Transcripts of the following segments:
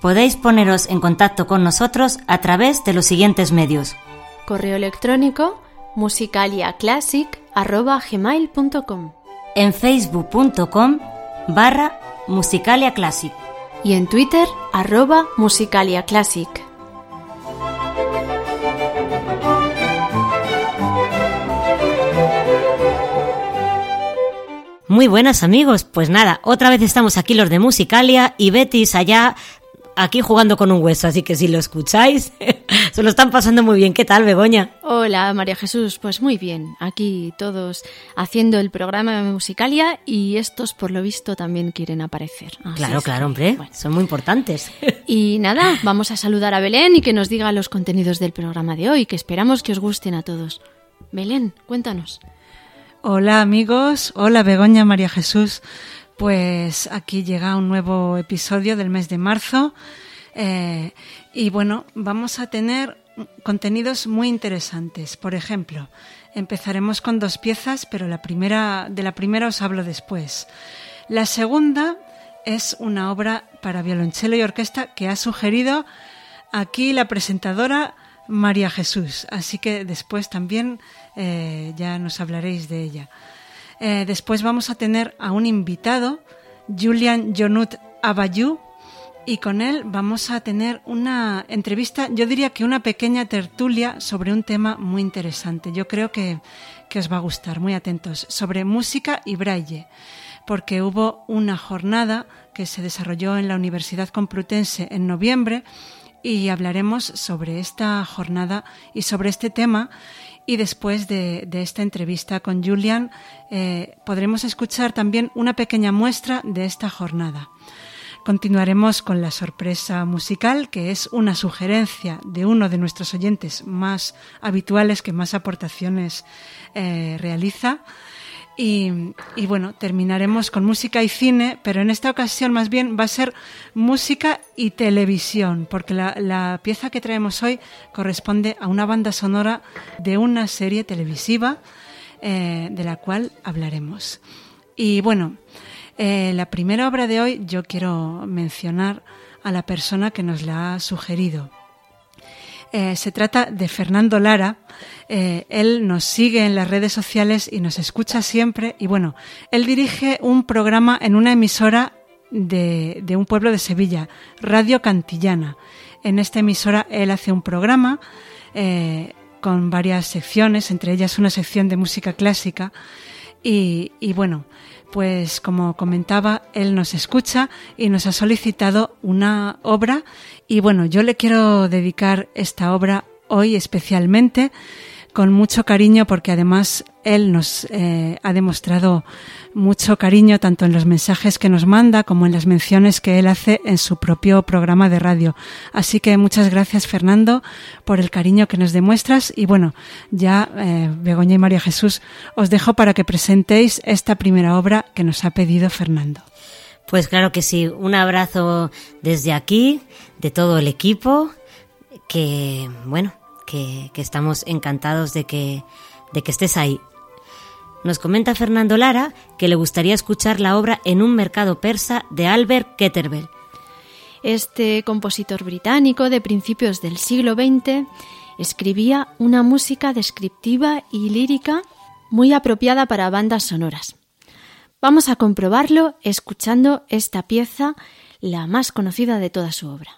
Podéis poneros en contacto con nosotros a través de los siguientes medios. Correo electrónico musicaliaclassic.gmail.com En facebook.com barra musicaliaclassic y en Twitter arroba musicaliaclassic. Muy buenas amigos, pues nada, otra vez estamos aquí los de Musicalia y Betis allá aquí jugando con un hueso, así que si lo escucháis, se lo están pasando muy bien. ¿Qué tal, Begoña? Hola, María Jesús, pues muy bien. Aquí todos haciendo el programa de Musicalia y estos, por lo visto, también quieren aparecer. claro, claro, hombre, son muy importantes. Y nada, vamos a saludar a Belén y que nos diga los contenidos del programa de hoy, que esperamos que os gusten a todos. Belén, cuéntanos. Hola amigos, hola Begoña María Jesús. Pues aquí llega un nuevo episodio del mes de marzo eh, y bueno, vamos a tener contenidos muy interesantes. Por ejemplo, empezaremos con dos piezas, pero la primera, de la primera os hablo después. La segunda es una obra para violonchelo y orquesta que ha sugerido aquí la presentadora María Jesús, así que después también eh, ya nos hablaréis de ella. Eh, después vamos a tener a un invitado, Julian Jonut Abayú, y con él vamos a tener una entrevista, yo diría que una pequeña tertulia sobre un tema muy interesante. Yo creo que, que os va a gustar, muy atentos, sobre música y braille, porque hubo una jornada que se desarrolló en la Universidad Complutense en noviembre y hablaremos sobre esta jornada y sobre este tema y después de, esta entrevista con Julian eh, podremos escuchar también una pequeña muestra de esta jornada. Continuaremos con la sorpresa musical, que es una sugerencia de uno de nuestros oyentes más habituales que más aportaciones eh, realiza. Y, bueno, terminaremos con música y cine, pero en esta ocasión más bien va a ser música y televisión, porque la, pieza que traemos hoy corresponde a una banda sonora de una serie televisiva eh, de la cual hablaremos. Y bueno, eh, la primera obra de hoy yo quiero mencionar a la persona que nos la ha sugerido. Eh, se trata de Fernando Lara. Eh, él nos sigue en las redes sociales y nos escucha siempre. Y bueno, él dirige un programa en una emisora de, un pueblo de Sevilla, Radio Cantillana. En esta emisora él hace un programa eh, con varias secciones, entre ellas una sección de música clásica. Y, y bueno, pues como comentaba, él nos escucha y nos ha solicitado una obra. Y bueno, yo le quiero dedicar esta obra hoy especialmente con mucho cariño porque además él nos eh, ha demostrado mucho cariño tanto en los mensajes que nos manda como en las menciones que él hace en su propio programa de radio. Así que muchas gracias Fernando por el cariño que nos demuestras y bueno, ya eh, Begoña y María Jesús os dejo para que presentéis esta primera obra que nos ha pedido Fernando. Pues claro que sí, un abrazo desde aquí, de todo el equipo, que bueno, que, estamos encantados de que, de que estés ahí. Nos comenta Fernando Lara que le gustaría escuchar la obra En un mercado persa de Albert Ketterbell. Este compositor británico de principios del siglo XX escribía una música descriptiva y lírica muy apropiada para bandas sonoras. Vamos a comprobarlo escuchando esta pieza, la más conocida de toda su obra.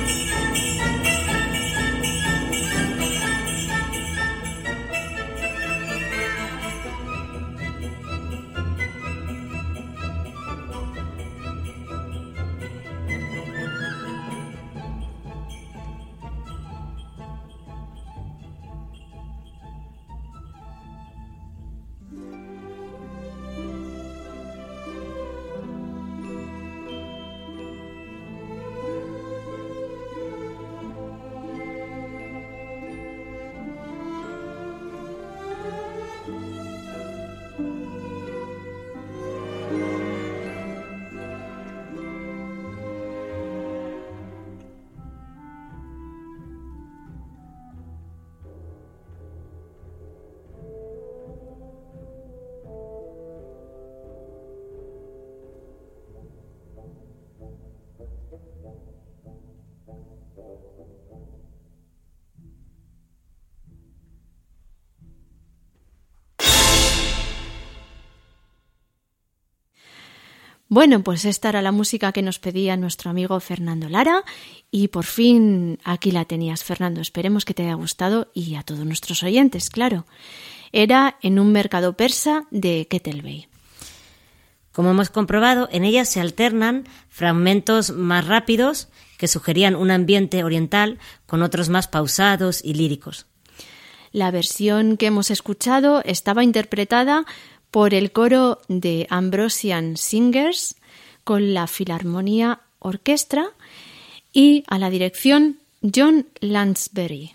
Bueno, pues esta era la música que nos pedía nuestro amigo Fernando Lara y por fin aquí la tenías, Fernando. Esperemos que te haya gustado y a todos nuestros oyentes, claro. Era en un mercado persa de Ketelbey. Como hemos comprobado, en ella se alternan fragmentos más rápidos que sugerían un ambiente oriental con otros más pausados y líricos. La versión que hemos escuchado estaba interpretada por el coro de Ambrosian Singers con la Filarmonía Orquestra y a la dirección John Lansbury.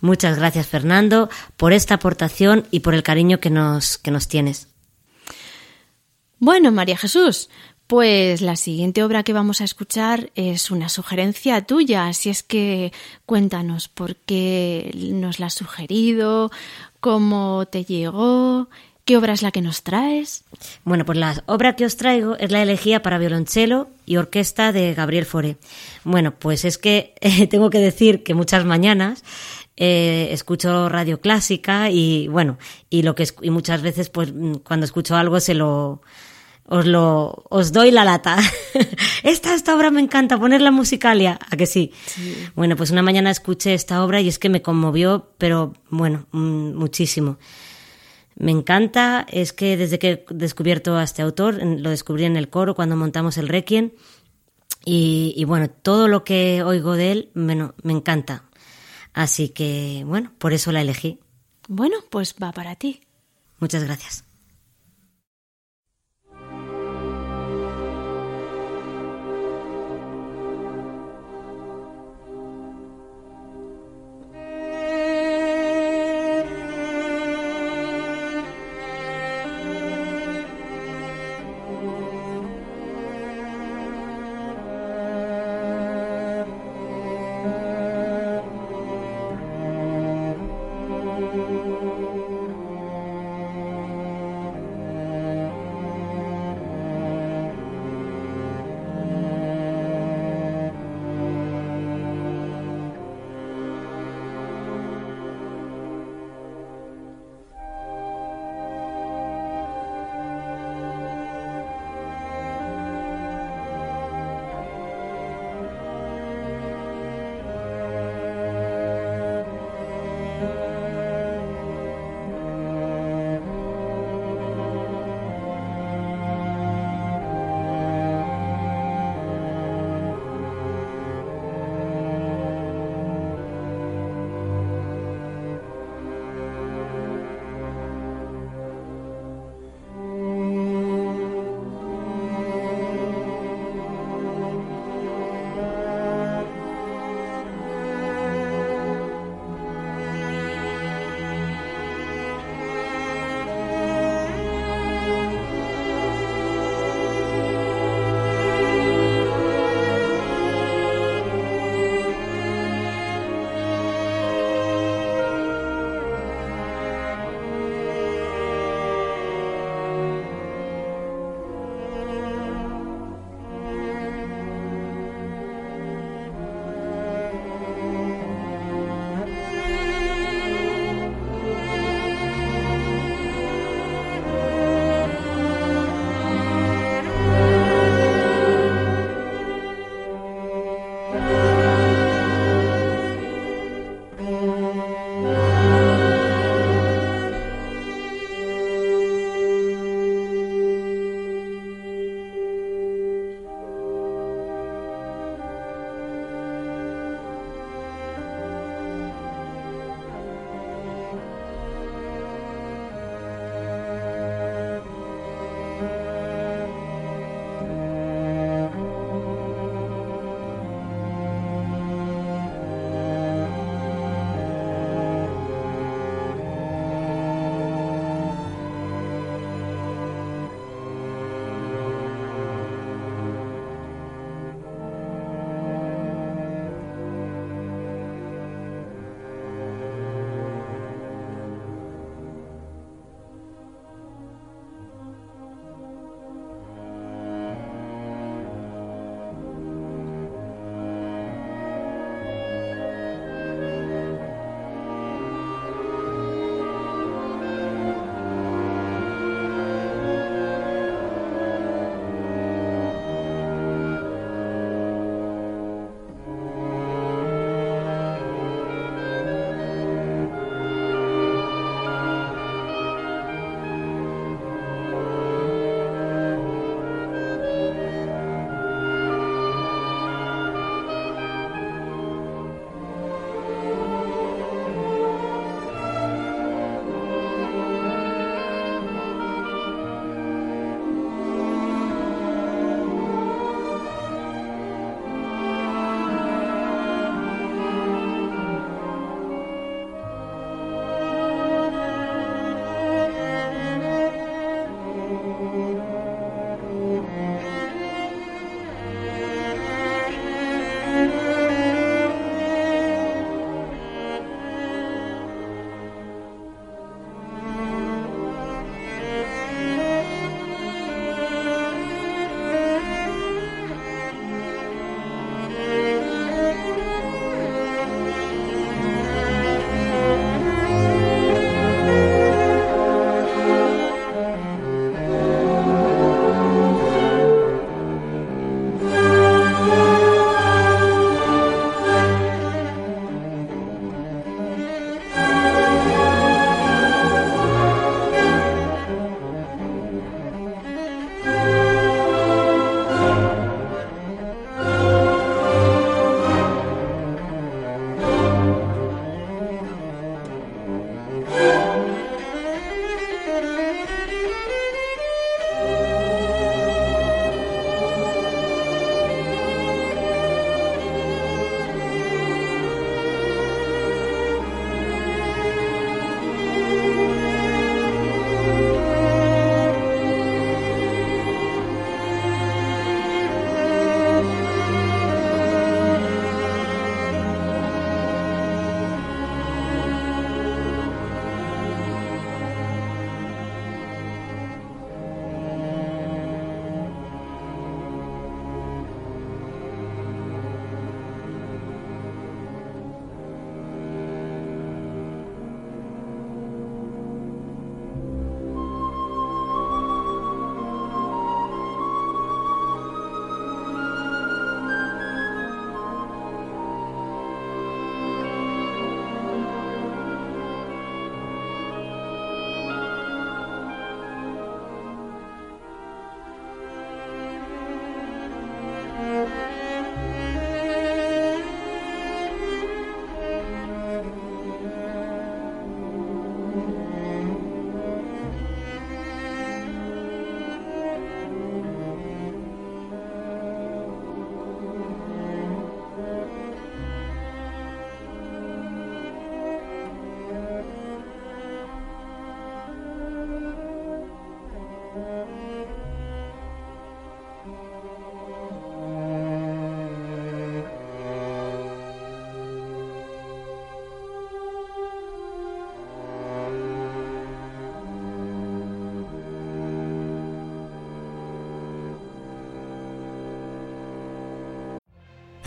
Muchas gracias Fernando por esta aportación y por el cariño que nos, que nos tienes. Bueno, María Jesús, pues la siguiente obra que vamos a escuchar es una sugerencia tuya, así es que cuéntanos por qué nos la has sugerido, cómo te llegó, ¿Qué obra es la que nos traes? Bueno, pues la obra que os traigo es la elegía para violonchelo y orquesta de Gabriel Fauré. Bueno, pues es que tengo que decir que muchas mañanas eh, escucho radio clásica y bueno, y lo que y muchas veces pues mm, cuando escucho algo se lo os lo os doy la lata. esta esta obra me encanta ponerla musicalia, a que sí? sí. Bueno, pues una mañana escuché esta obra y es que me conmovió, pero bueno, mm, muchísimo. Me encanta, es que desde que he descubierto a este autor, lo descubrí en el coro cuando montamos el Requiem, y, y bueno, todo lo que oigo de él bueno, me encanta. Así que, bueno, por eso la elegí. Bueno, pues va para ti. Muchas gracias.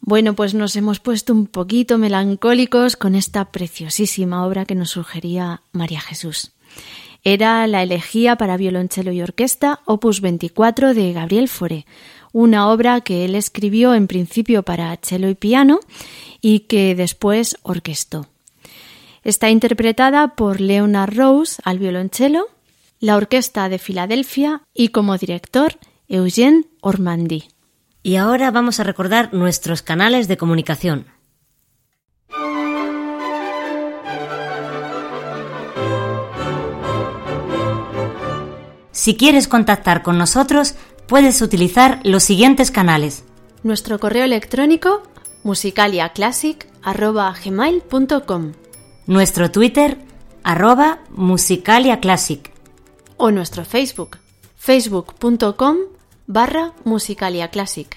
Bueno, pues nos hemos puesto un poquito melancólicos con esta preciosísima obra que nos sugería María Jesús. Era la elegía para violonchelo y orquesta, opus 24 de Gabriel Fauré, una obra que él escribió en principio para cello y piano y que después orquestó. Está interpretada por Leonard Rose al violonchelo, la Orquesta de Filadelfia y como director Eugène Ormandy. Y ahora vamos a recordar nuestros canales de comunicación. Si quieres contactar con nosotros, puedes utilizar los siguientes canales. Nuestro correo electrónico musicaliaclassic.gmail.com Nuestro Twitter, arroba musicaliaclassic. o nuestro Facebook facebook.com barra musicaliaclassic.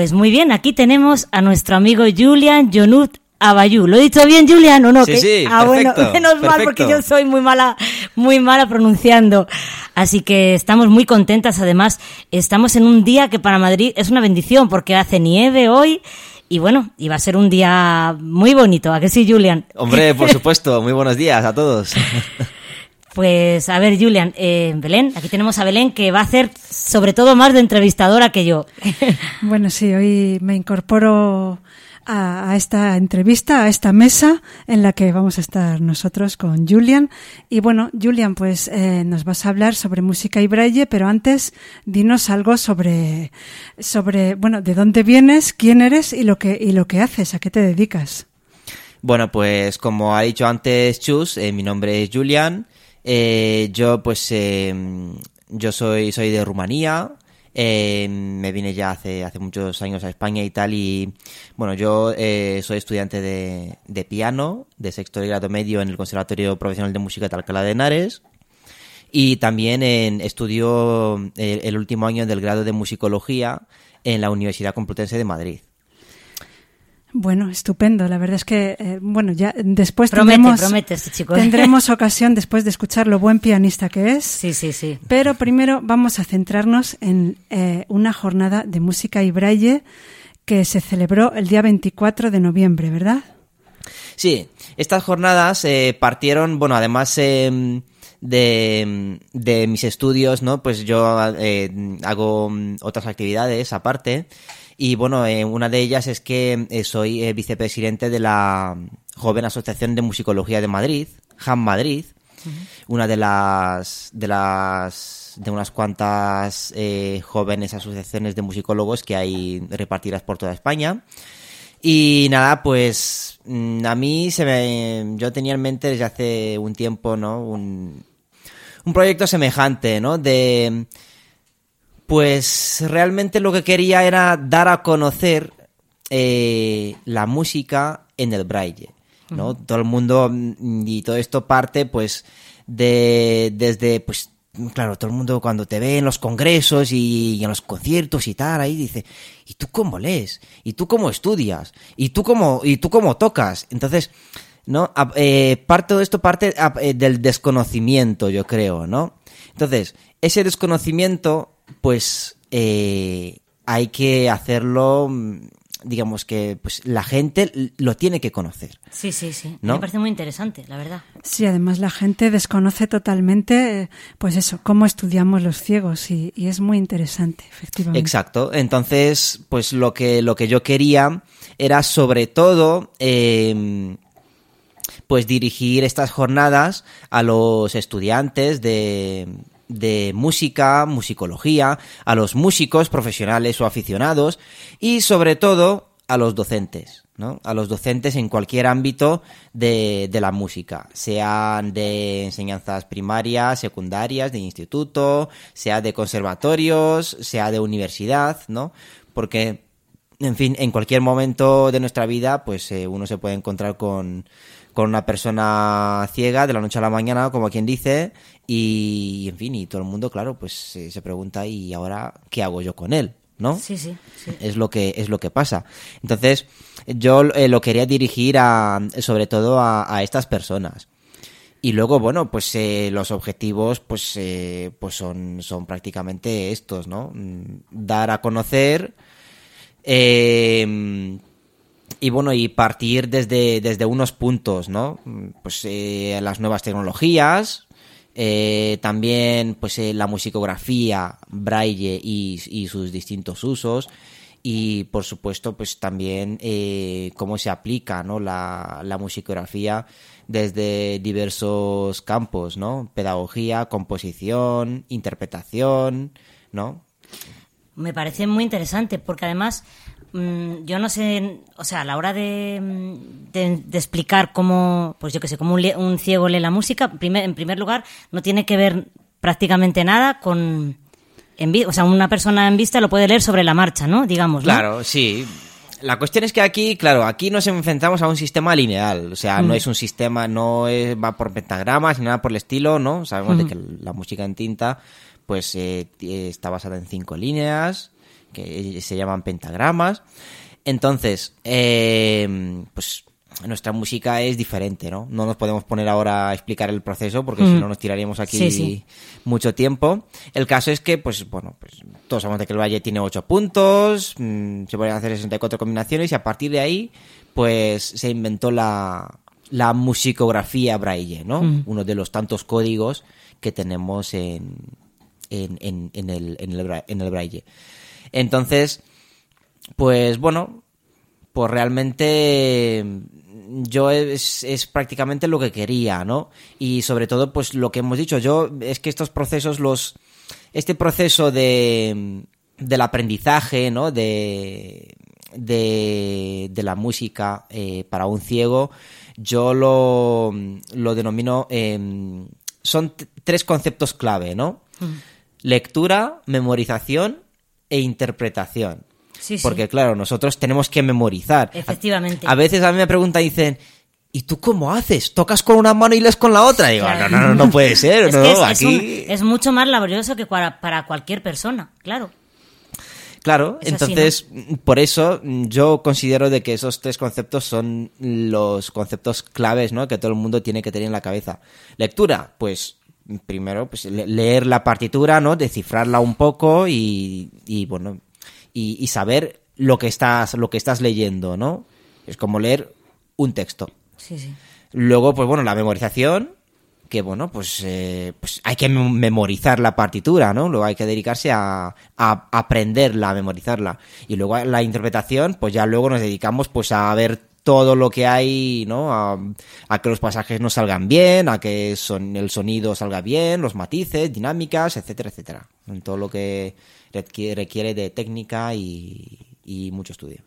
Pues muy bien, aquí tenemos a nuestro amigo Julian Jonut Abayú. ¿Lo he dicho bien, Julian, o no? Sí, Que- sí, ah, bueno, perfecto, menos mal, perfecto. porque yo soy muy mala, muy mala pronunciando. Así que estamos muy contentas. Además, estamos en un día que para Madrid es una bendición, porque hace nieve hoy. Y bueno, y va a ser un día muy bonito. ¿A que sí, Julian? Hombre, por supuesto, muy buenos días a todos. Pues a ver, Julian, eh, Belén, aquí tenemos a Belén que va a hacer sobre todo más de entrevistadora que yo. Bueno, sí, hoy me incorporo a, a esta entrevista, a esta mesa en la que vamos a estar nosotros con Julian. Y bueno, Julian, pues eh, nos vas a hablar sobre música y braille, pero antes dinos algo sobre, sobre, bueno, de dónde vienes, quién eres y lo que, y lo que haces, a qué te dedicas. Bueno, pues como ha dicho antes Chus, eh, mi nombre es Julian. Eh, yo pues eh, yo soy soy de Rumanía. Eh, me vine ya hace hace muchos años a España y tal y bueno yo eh, soy estudiante de, de piano de sexto de grado medio en el Conservatorio Profesional de Música de Alcalá de Henares y también en, estudio el, el último año del grado de musicología en la Universidad Complutense de Madrid. Bueno, estupendo. La verdad es que, eh, bueno, ya después Promete, tendremos, promete este chico. tendremos ocasión después de escuchar lo buen pianista que es. Sí, sí, sí. Pero primero vamos a centrarnos en eh, una jornada de música y braille que se celebró el día 24 de noviembre, ¿verdad? Sí, estas jornadas eh, partieron, bueno, además eh, de, de mis estudios, ¿no? Pues yo eh, hago otras actividades aparte. Y bueno, eh, una de ellas es que eh, soy eh, vicepresidente de la Joven Asociación de Musicología de Madrid, JAM Madrid, una de las de las de unas cuantas jóvenes asociaciones de musicólogos que hay repartidas por toda España. Y nada, pues mm, a mí se me, yo tenía en mente desde hace un tiempo, ¿no? Un, un proyecto semejante, ¿no? De, pues realmente lo que quería era dar a conocer eh, la música en el braille, ¿no? Todo el mundo mm, y todo esto parte, pues, de desde, pues, claro, todo el mundo cuando te ve en los congresos y, y en los conciertos y tal, ahí dice, ¿y tú cómo lees? ¿Y tú cómo estudias? ¿Y tú cómo, y tú cómo tocas? Entonces, ¿no? Eh, parte todo esto parte eh, del desconocimiento, yo creo, ¿no? Entonces, ese desconocimiento, pues, eh, hay que hacerlo, mm, digamos que, pues, la gente lo tiene que conocer. Sí, sí, sí. ¿No? Me parece muy interesante, la verdad. Sí, además la gente desconoce totalmente, eh, pues eso, cómo estudiamos los ciegos y, y es muy interesante, efectivamente. Exacto. Entonces, pues lo que, lo que yo quería era sobre todo, eh, pues dirigir estas jornadas a los estudiantes de, de música, musicología, a los músicos profesionales o aficionados y sobre todo a los docentes. ¿no? A los docentes en cualquier ámbito de, de la música, sean de enseñanzas primarias, secundarias, de instituto, sea de conservatorios, sea de universidad, ¿no? Porque, en fin, en cualquier momento de nuestra vida, pues eh, uno se puede encontrar con, con una persona ciega de la noche a la mañana, como quien dice, y, en fin, y todo el mundo, claro, pues se pregunta, ¿y ahora qué hago yo con él? ¿No? Sí, sí, sí. es lo que es lo que pasa entonces yo eh, lo quería dirigir a sobre todo a, a estas personas y luego bueno pues eh, los objetivos pues eh, pues son son prácticamente estos no Mm, dar a conocer eh, y bueno, y partir desde, desde unos puntos, ¿no? Pues eh, las nuevas tecnologías, eh, también pues eh, la musicografía, braille y, y sus distintos usos y por supuesto pues también cómo se aplica ¿no? la, la musicografía desde diversos campos, ¿no? Pedagogía, composición, interpretación, ¿no? Me parece muy interesante porque además yo no sé, o sea, a la hora de, mm, de- de explicar cómo, pues yo que sé, cómo un, un ciego lee la música, primer- en primer lugar, no tiene que ver prácticamente nada con... En o sea, una persona en vista lo puede leer sobre la marcha, ¿no? Digamos, ¿no? Claro, sí. La cuestión es que aquí, claro, aquí nos enfrentamos a un sistema lineal. O sea, no Mm. es un sistema, no es, va por pentagramas ni nada por el estilo, ¿no? Sabemos de que la música en tinta, pues, eh, t- está basada en cinco líneas, que se llaman pentagramas. Entonces, eh, pues, nuestra música es diferente, ¿no? No nos podemos poner ahora a explicar el proceso porque si Mm. no nos tiraríamos aquí Sí, sí. mucho tiempo. El caso es que, pues, bueno, pues todos sabemos de que el Valle tiene 8 puntos, mm, se pueden hacer 64 combinaciones y a partir de ahí, pues, se inventó la, la musicografía braille, ¿no? Mm. Uno de los tantos códigos que tenemos en, en, en, en el, el, en el braille. Entonces, pues, bueno, pues realmente mm, yo es, es prácticamente lo que quería, ¿no? Y sobre todo, pues lo que hemos dicho, yo es que estos procesos, los este proceso de del aprendizaje, ¿no? De de, de la música eh, para un ciego, yo lo, lo denomino em, son tres conceptos clave, ¿no? Lectura, memorización e interpretación. Sí, sí. Porque claro, nosotros tenemos que memorizar. Efectivamente. A veces a mí me preguntan y dicen, ¿y tú cómo haces? ¿Tocas con una mano y lees con la otra? Y digo, Claro. no, no, no, no puede ser, Es no, que es, es aquí... un- es mucho más laborioso que para, para cualquier persona, claro. Claro, Es así, entonces, por eso mm, yo considero de que esos tres conceptos son los conceptos claves, ¿no? Que todo el mundo tiene que tener en la cabeza. Lectura, pues primero, pues le- leer la partitura, ¿no? Descifrarla un poco y, y, bueno, y, y saber lo que estás, lo que estás leyendo, ¿no? Es como leer un texto. Sí, sí. Luego, pues bueno, la memorización, que bueno, pues, eh, pues hay que mem- memorizar la partitura, ¿no? Luego hay que dedicarse a, a aprenderla, a memorizarla. Y luego la interpretación, pues ya luego nos dedicamos pues a ver todo lo que hay, ¿no? A, a que los pasajes nos salgan bien, a que son, el sonido salga bien, los matices, dinámicas, etcétera, etcétera. En todo lo que requiere, requiere de técnica y, y mucho estudio.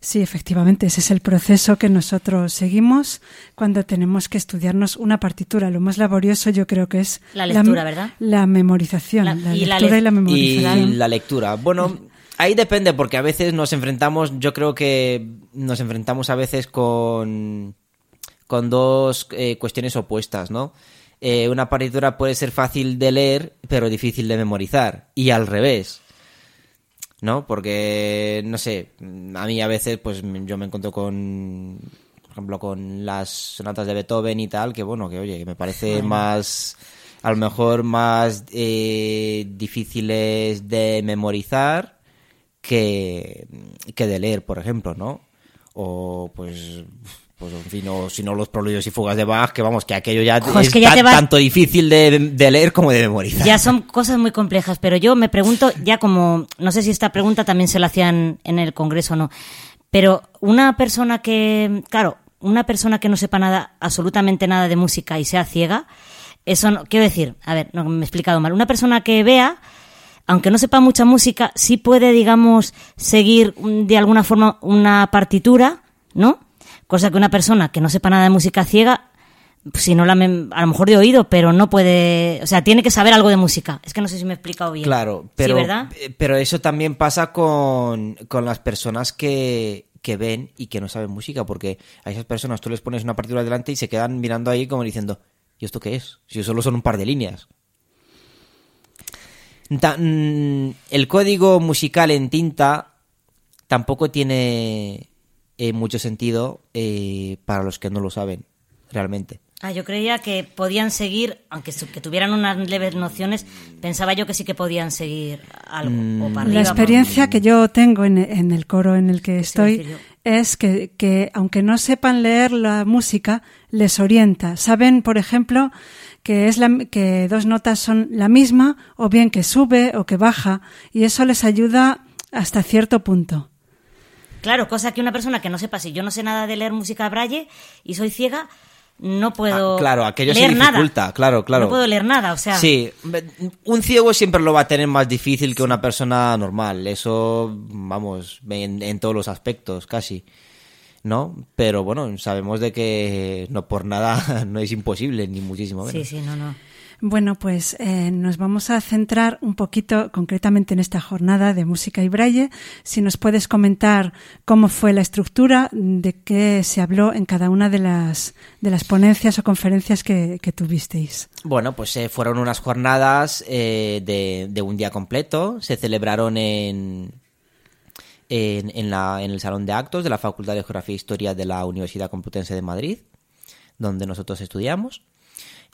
Sí, efectivamente, ese es el proceso que nosotros seguimos cuando tenemos que estudiarnos una partitura. Lo más laborioso yo creo que es La lectura, ¿verdad? La memorización, La- la, y la lectura le- y la Y memorización. la lectura. Bueno, ahí depende, porque a veces nos enfrentamos, yo creo que nos enfrentamos a veces con, con dos eh, cuestiones opuestas, ¿no? Eh, una partitura puede ser fácil de leer, pero difícil de memorizar. Y al revés. ¿No? Porque, no sé, a mí a veces, pues yo me encuentro con, por ejemplo, con las sonatas de Beethoven y tal, que bueno, que oye, que me parece más, a lo mejor más eh, difíciles de memorizar que, que de leer, por ejemplo, ¿no? O pues, pues en fin, o si no los proludios y fugas de Bach, que vamos, que aquello ya es, que ya tan- tanto difícil de, de leer como de memorizar. Ya son cosas muy complejas, pero yo me pregunto, ya como, no sé si esta pregunta también se la hacían en el Congreso o no, pero una persona que, claro, una persona que no sepa nada, absolutamente nada de música y sea ciega, eso no, quiero decir, a ver, no me he explicado mal, una persona que vea, aunque no sepa mucha música, sí puede, digamos, seguir mm, de alguna forma una partitura, ¿no? Cosa que una persona que no sepa nada de música ciega, si no la a lo mejor de oído, pero no puede, o sea, tiene que saber algo de música. Es que no sé si me he explicado bien. Claro, pero, sí, ¿verdad? eh, pero eso también pasa con, con las personas que, que ven y que no saben música, porque a esas personas tú les pones una partitura delante y se quedan mirando ahí como diciendo, ¿y esto qué es? Si solo son un par de líneas. Ta- mm, el código musical en tinta tampoco tiene eh, mucho sentido eh, para los que no lo saben, realmente. Ah, yo creía que podían seguir, aunque que tuvieran unas leves nociones, pensaba yo que sí que podían seguir algo. o para arriba, La experiencia que yo tengo en, en el coro en el que estoy es que, que aunque no sepan leer la música, les orienta. Saben, por ejemplo, que es la, que dos notas son la misma, o bien que sube o que baja, y eso les ayuda hasta cierto punto. Claro, cosa que una persona que no sepa, si yo no sé nada de leer música braille y soy ciega, no puedo Ah, claro, aquello se leer nada. dificulta, claro, claro. No puedo leer nada, o sea. Sí, un ciego siempre lo va a tener más difícil que una persona normal. Eso, vamos, en, en todos los aspectos, casi. ¿No? Pero bueno, sabemos de que no por nada no es imposible, ni muchísimo menos. Sí, sí, no, no. Bueno, pues eh, nos vamos a centrar un poquito concretamente en esta jornada de música y braille. Si nos puedes comentar cómo fue la estructura, de qué se habló en cada una de las, de las ponencias o conferencias que, que tuvisteis. Bueno, pues eh, fueron unas jornadas eh, de, de un día completo. Se celebraron en, en, el Salón de Actos de la Facultad de Geografía e Historia de la Universidad Complutense de Madrid, donde nosotros estudiamos.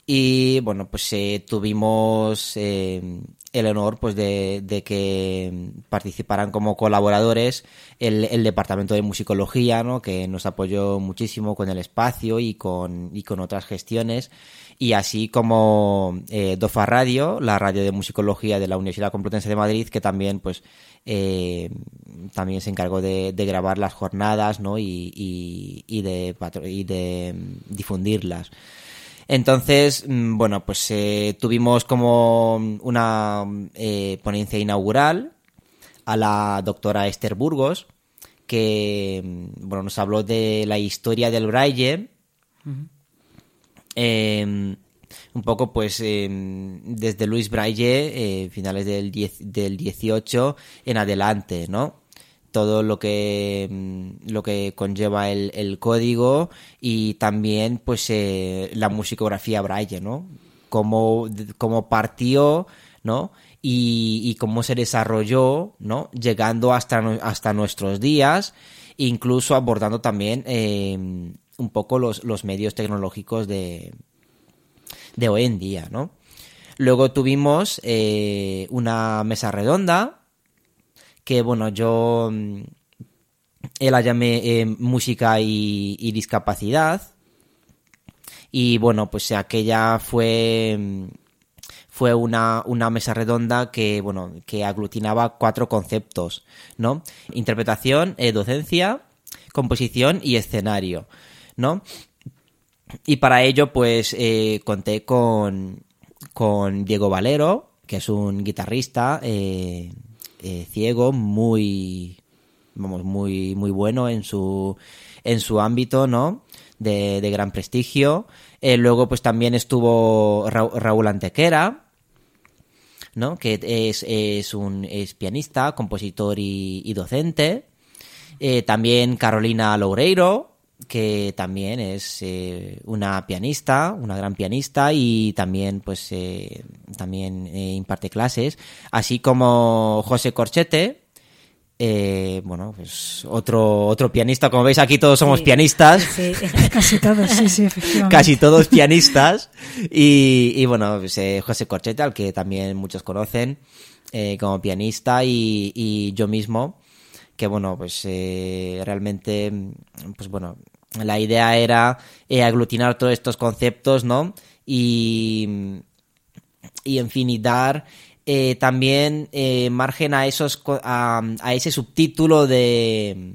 Y bueno, pues eh, tuvimos eh, el honor pues de, de que participaran como colaboradores el, el Departamento de Musicología, ¿no? que nos apoyó muchísimo con el espacio y con, y con otras gestiones. Y así como eh, DOFA Radio, la radio de musicología de la Universidad Complutense de Madrid, que también pues eh, también se encargó de, de grabar las jornadas ¿no? y, y, y de, y de mm, difundirlas. Entonces, mm, bueno, pues eh, tuvimos como una eh, ponencia inaugural a la doctora Esther Burgos, que mm, bueno, nos habló de la historia del braille. Eh, un poco, pues, eh, desde Luis Braille, eh, finales del, 10 del 18 en adelante, ¿no? Todo lo que, mm, lo que conlleva el, el código y también, pues, eh, la musicografía Braille, ¿no? Cómo, cómo partió, ¿no? Y, cómo se desarrolló, ¿no? Llegando hasta, hasta nuestros días, incluso abordando también eh, un poco los, los medios tecnológicos de, de hoy en día, ¿no? Luego tuvimos eh, una mesa redonda que, bueno, yo mm, eh, la llamé eh, música y, discapacidad Y bueno, pues aquella fue fue una, una, mesa redonda que, bueno, que aglutinaba cuatro conceptos, ¿no? Interpretación, eh, docencia, composición y escenario, ¿no? Y para ello, pues, eh, conté con, con Diego Valero, que es un guitarrista ciego, muy, vamos, muy, muy bueno en su, en su ámbito, ¿no? De, de gran prestigio. luego, pues también estuvo Raúl Antequera, ¿no? que es, es un pianista, compositor y, docente. Eh, también Carolina Loureiro, que también es eh, una pianista, una gran pianista y también pues eh, también imparte clases, así como José Corchete, eh, bueno, pues otro, otro pianista, como veis aquí todos somos pianistas. Casi todos, sí, sí, efectivamente. Casi todos pianistas. Y, bueno, pues, eh, José Corcheta, al que también muchos conocen eh, como pianista, y, yo mismo, que bueno, pues realmente, pues bueno, la idea era aglutinar todos estos conceptos, ¿no? Y, y en fin, y dar eh, también eh, margen a esos a, ese subtítulo de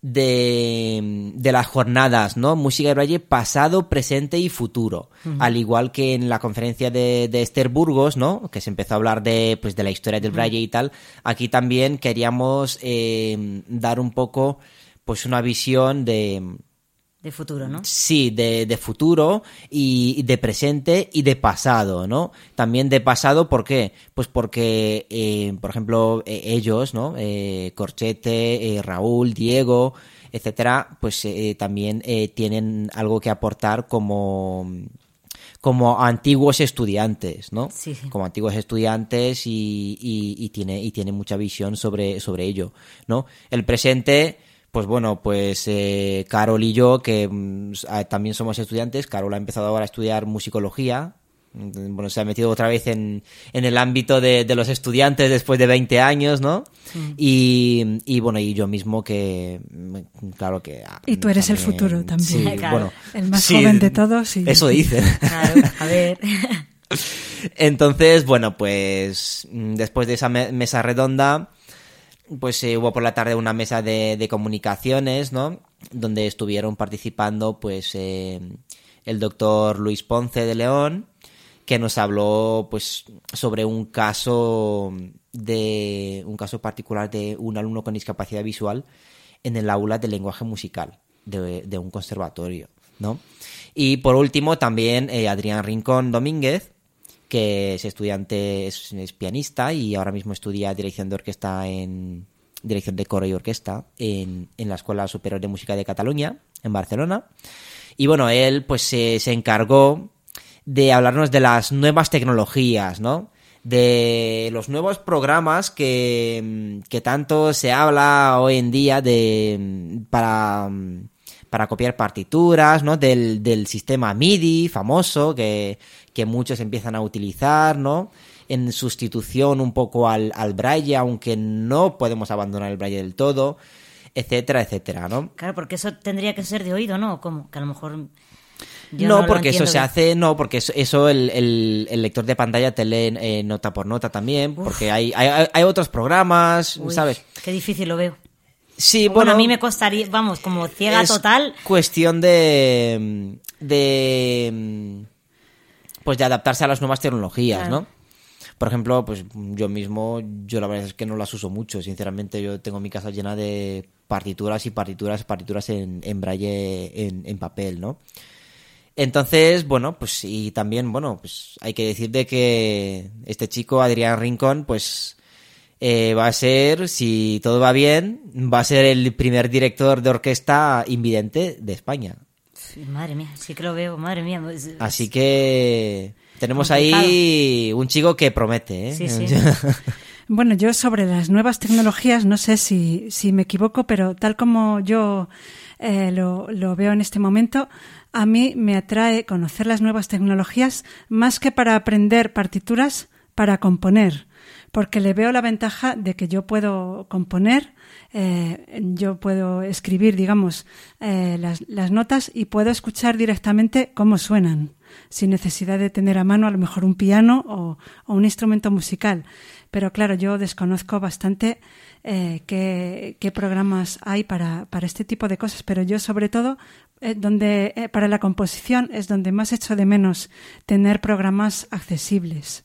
de, de, las jornadas, ¿no? Música de Braille pasado, presente y futuro. Al igual que en la conferencia de, de, Esther Burgos, ¿no? Que se empezó a hablar de, pues, de la historia del Braille y tal. Aquí también queríamos eh, dar un poco, pues, una visión de, de futuro, ¿no? Sí, de, de, futuro y de presente y de pasado, ¿no? También de pasado, ¿por qué? Pues porque, eh, por ejemplo, eh, ellos, ¿no? Eh, Corchete, eh, Raúl, Diego, etcétera, pues también tienen algo que aportar como como antiguos estudiantes, ¿no? Sí, sí. Como antiguos estudiantes y, y, y, tiene y tiene mucha visión sobre sobre ello, ¿no? El presente pues bueno, pues eh, Carol y yo, que mm, también somos estudiantes, Carol ha empezado ahora a estudiar musicología, mm, bueno, se ha metido otra vez en, en el ámbito de, de, los estudiantes después de 20 años, ¿no? Y, y, bueno, y yo mismo que, mm, claro que... Ah, y tú eres el futuro también. Sí, bueno, el más joven de todos. Y... Eso dicen. Claro, a ver. Entonces, bueno, pues después de esa mesa redonda pues eh, hubo por la tarde una mesa de, comunicaciones, ¿no? Donde estuvieron participando, pues, eh, el doctor Luis Ponce de León, que nos habló, pues, sobre un caso de un caso particular de un alumno con discapacidad visual en el aula de lenguaje musical de, un conservatorio, ¿no? Y por último, también eh, Adrián Rincón Domínguez, que es estudiante, es, pianista y ahora mismo estudia dirección de orquesta en dirección de coro y orquesta en, en la Escuela Superior de Música de Cataluña, en Barcelona. Y bueno, él pues se, se encargó de hablarnos de las nuevas tecnologías, ¿no? de los nuevos programas que, que, tanto se habla hoy en día de para para copiar partituras, ¿no? Del, del sistema MIDI famoso que, que muchos empiezan a utilizar, ¿no? En sustitución un poco al, al braille, aunque no podemos abandonar el braille del todo, etcétera, etcétera, ¿no? Claro, porque eso tendría que ser de oído, ¿no? Como que a lo mejor... no, porque eso se hace, no, porque eso, el, el, lector de pantalla te lee eh, nota por nota también, porque hay, hay, hay, otros programas, ¿sabes? Qué difícil lo veo. Sí, bueno, a mí me costaría, vamos, como ciega total. Cuestión de, de, pues de adaptarse a las nuevas tecnologías, ¿no? Por ejemplo, pues yo mismo, yo la verdad es que no las uso mucho, sinceramente yo tengo mi casa llena de partituras y partituras, partituras en, en braille, en, en papel, ¿no? Entonces, bueno, pues y también, bueno, pues hay que decir de que este chico, Adrián Rincón, pues eh, va a ser, si todo va bien, va a ser el primer director de orquesta invidente de España. madre mía, sí que lo veo, madre mía. Pues, Así que tenemos ahí un chico que promete. ¿eh? Sí, sí. bueno, yo sobre las nuevas tecnologías, no sé si, si me equivoco, pero tal como yo eh, lo, lo veo en este momento, a mí me atrae conocer las nuevas tecnologías más que para aprender partituras para componer, porque le veo la ventaja de que yo puedo componer, eh, yo puedo escribir, digamos, eh, las, notas y puedo escuchar directamente cómo suenan, sin necesidad de tener a mano a lo mejor un piano o, un instrumento musical. Pero claro, yo desconozco bastante eh, qué, programas hay para, para, este tipo de cosas, pero yo sobre todo, eh, donde para la composición es donde más echo de menos tener programas accesibles.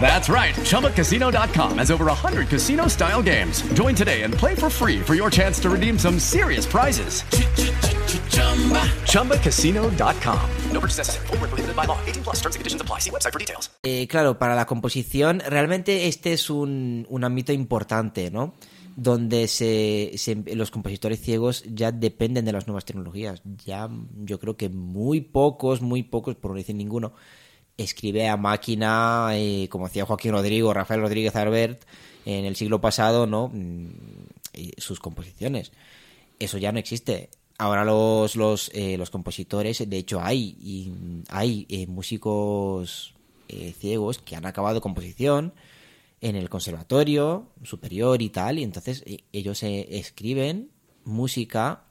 That's right. ChumbaCasino.com has over 100 casino style games. Join today and play for free for your chance to redeem some serious prizes. ChumbaCasino.com. No purchase necessary. Full prohibited by law. 18 plus terms and conditions apply. See website for details. Eh, claro, para la composición, realmente este es un, un ámbito importante, ¿no? Donde se, se, los compositores ciegos ya dependen de las nuevas tecnologías. Ya yo creo que muy pocos, muy pocos, por no decir ninguno, escribe a máquina, eh, como hacía Joaquín Rodrigo, Rafael Rodríguez Arbert en el siglo pasado, ¿no? sus composiciones. Eso ya no existe. Ahora los, los, eh, los compositores, de hecho hay, hay eh, músicos ciegos que han acabado composición en el conservatorio superior y tal, y entonces ellos escriben música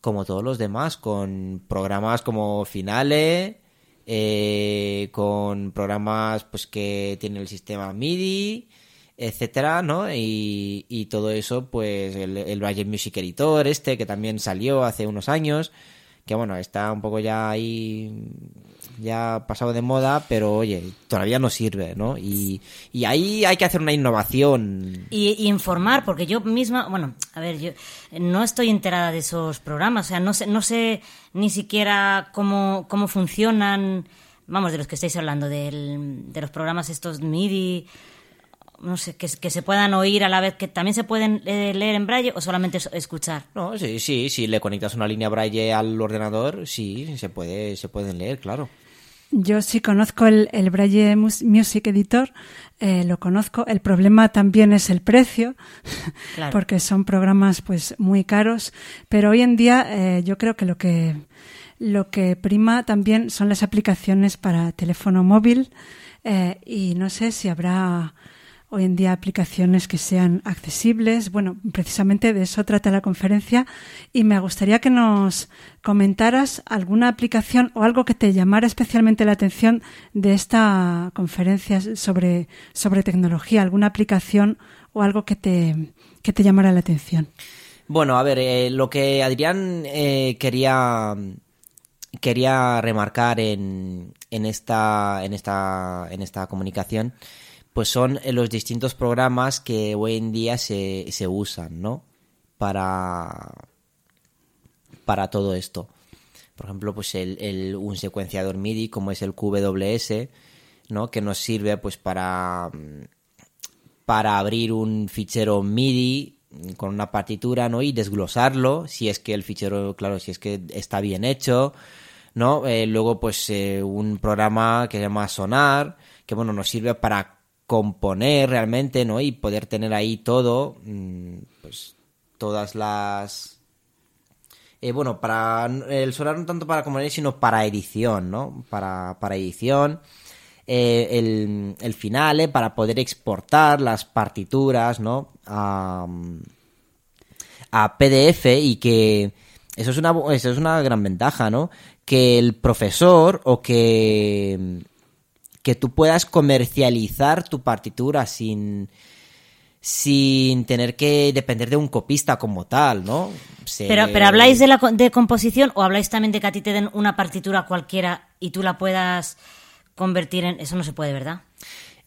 como todos los demás, con programas como Finale, eh, con programas pues que tienen el sistema MIDI, etcétera, ¿no? Y, y todo eso, pues el, el Music Editor este que también salió hace unos años, que bueno, está un poco ya ahí ya pasado de moda, pero oye, todavía no sirve, ¿no? Y, y ahí hay que hacer una innovación. Y, y, informar, porque yo misma, bueno, a ver, yo no estoy enterada de esos programas, o sea, no sé, no sé ni siquiera cómo, cómo funcionan, vamos, de los que estáis hablando, del, de los programas estos MIDI, no sé, que, que, se puedan oír a la vez, que también se pueden eh, leer en braille o solamente escuchar. No, sí, sí, si le conectas una línea braille al ordenador, sí, se puede, se pueden leer, claro. Yo sí conozco el, el Braille Music Editor, eh, lo conozco. El problema también es el precio, claro. porque son programas pues muy caros. Pero hoy en día eh, yo creo que lo que lo que prima también son las aplicaciones para teléfono móvil eh, y no sé si habrá hoy en día aplicaciones que sean accesibles. Bueno, precisamente de eso trata la conferencia y me gustaría que nos comentaras alguna aplicación o algo que te llamara especialmente la atención de esta conferencia sobre, sobre tecnología, alguna aplicación o algo que te, que te llamara la atención. Bueno, a ver, eh, lo que Adrián eh, quería quería remarcar en, en esta en esta en esta comunicación pues son los distintos programas que hoy en día se, se usan, ¿no? Para, para todo esto. Por ejemplo, pues el, un secuenciador MIDI como es el QWS, ¿no? Que nos sirve pues para, para abrir un fichero MIDI con una partitura, ¿no? Y desglosarlo, si es que el fichero, claro, si es que está bien hecho, ¿no? Eh, luego, pues eh, un programa que se llama Sonar, que bueno, nos sirve para componer realmente, ¿no? Y poder tener ahí todo, pues todas las... Eh, bueno, para el sonar no tanto para componer, sino para edición, ¿no? Para, para edición. Eh, el, el final, eh, para poder exportar las partituras, ¿no? A, a PDF y que eso es una eso es una gran ventaja, ¿no? Que el profesor o que que tú puedas comercializar tu partitura sin, sin tener que depender de un copista como tal, ¿no? Se- Pero, pero ¿habláis de la de composición o habláis también de que a ti te den una partitura cualquiera y tú la puedas convertir en... Eso no se puede, ¿verdad?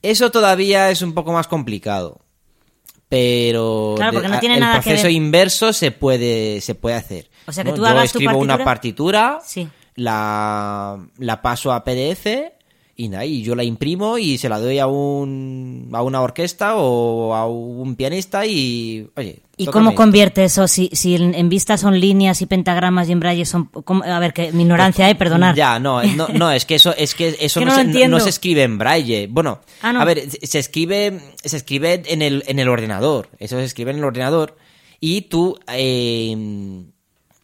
Eso todavía es un poco más complicado. Pero Claro, porque no tiene el nada que proceso ver. inverso se puede, se puede hacer. O sea, que ¿no? tú Yo hagas tu escribo una partitura. partitura, Sí. la, la paso a PDF y, nada, y yo la imprimo y se la doy a un a una orquesta o a un pianista y oye ¿Y cómo esto. convierte eso? Si, si en, vista son líneas y pentagramas y en braille son... ¿cómo? A ver, que mi ignorancia, ¿eh? Perdonar. Ya, no, no, no, es que eso, es que eso Que no, se, no- escribe en braille. Bueno, Ah, no. a ver, se se escribe, se escribe en el, en el ordenador. Eso se escribe en el ordenador. Y tú, eh,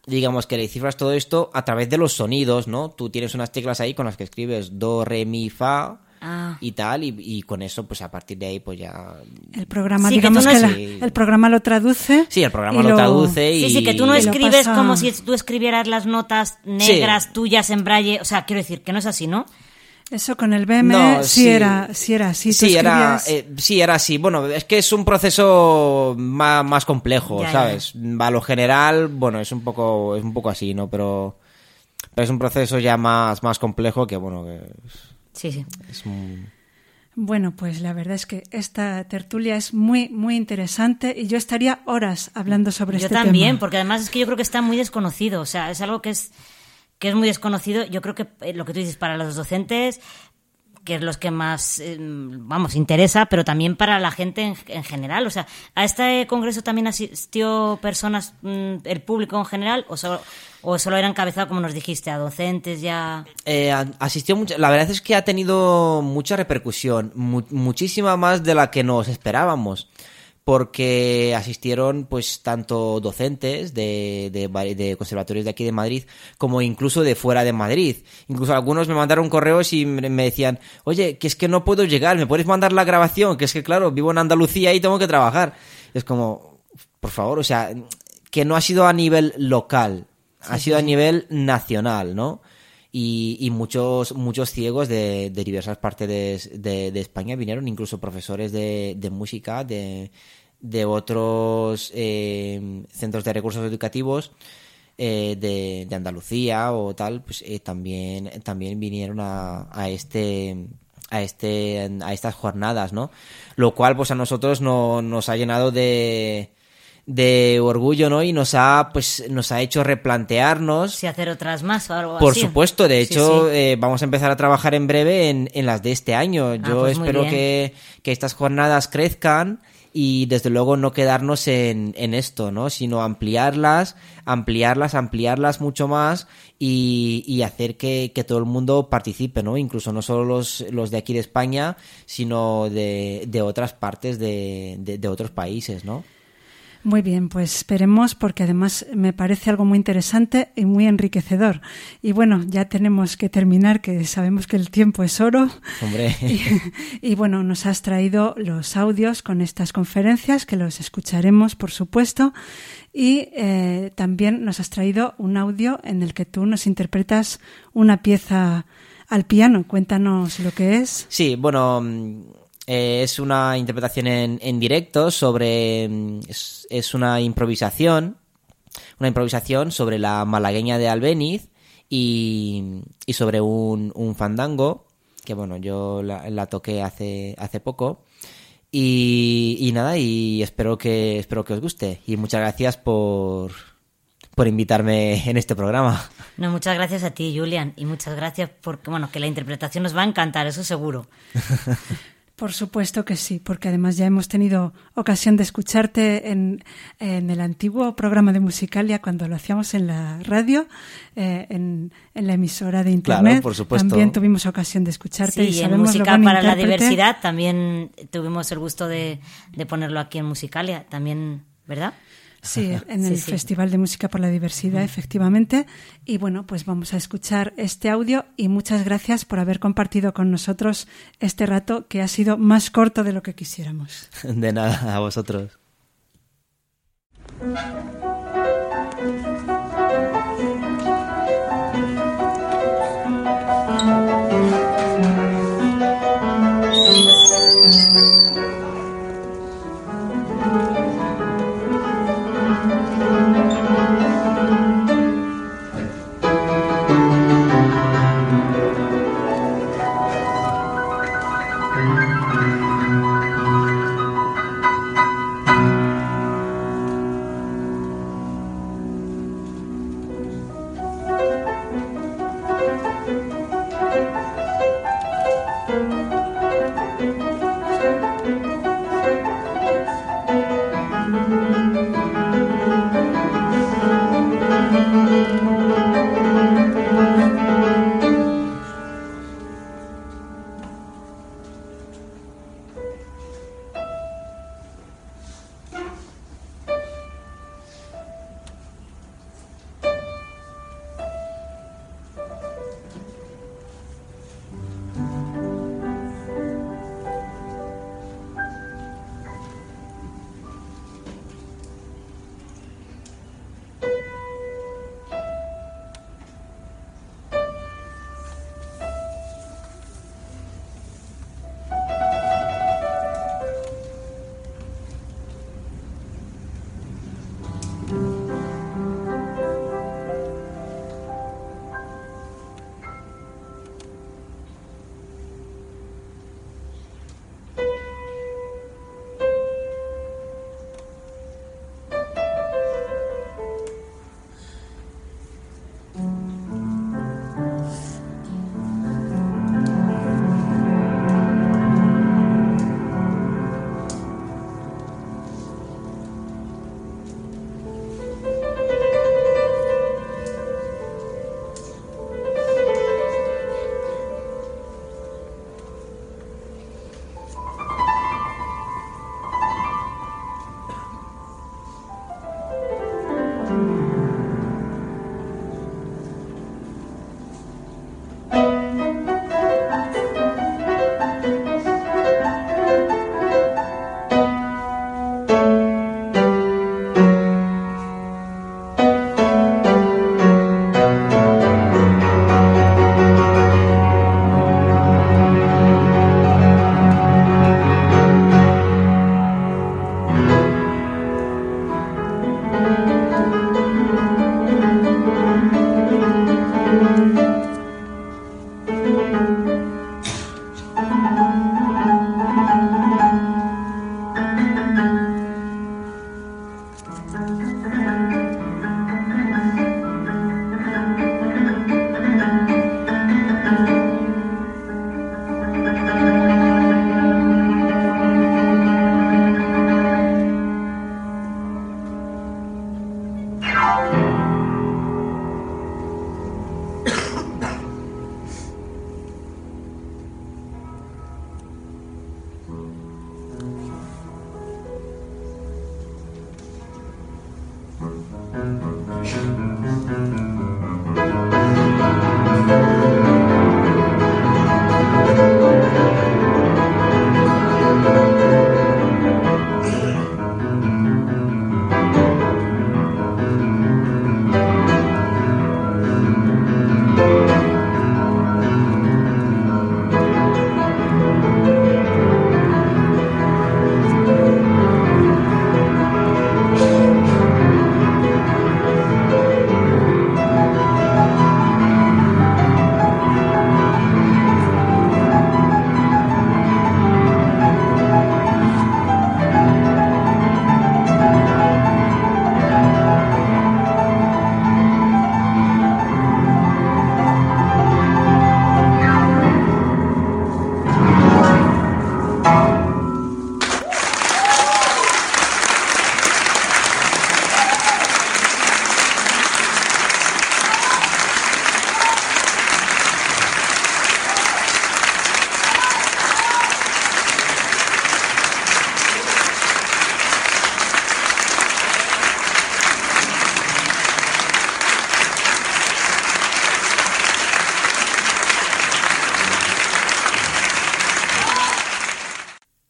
digamos que le cifras todo esto a través de los sonidos, ¿no? Tú tienes unas teclas ahí con las que escribes do, re, mi, fa Ah. y tal. Y, y con eso, pues a partir de ahí, pues ya. El programa, Sí, que digamos tú que, la- el programa lo traduce. Sí, el programa lo traduce y. Sí, sí, que tú no escribes pasa- como si tú escribieras las notas negras tuyas en braille. O sea, quiero decir que no es así, ¿no? Eso con el BM No, sí, sí. era, sí era así. Sí, era, eh, sí, era así. Bueno, es que es un proceso más, más complejo, Ya, ya. ¿sabes? A lo general, bueno, es un poco, es un poco así, ¿no? Pero, pero es un proceso ya más, más complejo que, bueno, que Sí, sí. es un- Bueno, pues la verdad es que esta tertulia es muy, muy interesante y yo estaría horas hablando sobre Yo este también, tema. porque además es que yo creo que está muy desconocido. O sea, es algo que es, que es muy desconocido. Yo creo que eh, lo que tú dices para los docentes, que es los que más, eh, vamos, interesa, pero también para la gente en, en general. O sea, ¿a este congreso también asistió personas, mm, el público en general, o solo, o solo era encabezado, como nos dijiste, a docentes ya? Eh, asistió mucho. La verdad es que ha tenido mucha repercusión, mu- muchísima más de la que nos esperábamos, porque asistieron pues tanto docentes de, de, conservatorios de aquí de Madrid como incluso de fuera de Madrid. Incluso algunos me mandaron correos y me me decían, oye, que es que no puedo llegar, ¿me puedes mandar la grabación? Que es que claro, vivo en Andalucía y tengo que trabajar. Es como, por favor, o sea, que no ha sido a nivel local, ha sido a nivel nacional, ¿no? Y, y muchos muchos ciegos de, de diversas partes de, de- España vinieron, incluso profesores de, música de, de otros eh, centros de recursos educativos eh, de, de Andalucía o tal, pues eh, también, también vinieron a, a este a este a estas jornadas, ¿no? Lo cual pues a nosotros no, nos ha llenado de de orgullo, ¿no? Y nos ha pues nos ha hecho replantearnos Si hacer otras más o algo por así. supuesto, de hecho, sí. eh, vamos a empezar a trabajar en breve en, en las de este año. Yo pues espero que, que estas jornadas crezcan y desde luego no quedarnos en, en esto, ¿no? Sino ampliarlas, ampliarlas, ampliarlas mucho más y, y hacer que, que todo el mundo participe, ¿no? Incluso no solo los, los de aquí de España, sino de, de otras partes de, de, de otros países, ¿no? Muy bien, pues esperemos porque además me parece algo muy interesante y muy enriquecedor. Y bueno, ya tenemos que terminar, que sabemos que el tiempo es oro. Hombre. Y, y bueno, nos has traído los audios con estas conferencias, que los escucharemos, por supuesto. Y eh, también nos has traído un audio en el que tú nos interpretas una pieza al piano. Cuéntanos lo que es. Sí, bueno, eh, es una interpretación en, en directo sobre... mm, Es, es una improvisación, una improvisación sobre la malagueña de Albeniz y, y sobre un, un fandango, que bueno, yo la, la toqué hace, hace poco. Y, y nada, y espero que, espero que os guste. Y muchas gracias por, por invitarme en este programa. No, muchas gracias a ti, Julian, y muchas gracias porque, bueno, que la interpretación nos va a encantar, eso seguro. Por supuesto que sí, porque además ya hemos tenido ocasión de escucharte en, en el antiguo programa de Musicalia cuando lo hacíamos en la radio, eh, en, en la emisora de internet. Claro, por supuesto. También tuvimos ocasión de escucharte Sí, y en sabemos lo Música para la. Diversidad también tuvimos el gusto de, de ponerlo aquí en Musicalia, también, ¿verdad? Sí, en el sí. Festival de Música por la Diversidad, efectivamente. Y bueno, pues vamos a escuchar este audio y muchas gracias por haber compartido con nosotros este rato que ha sido más corto de lo que quisiéramos. De nada, a vosotros.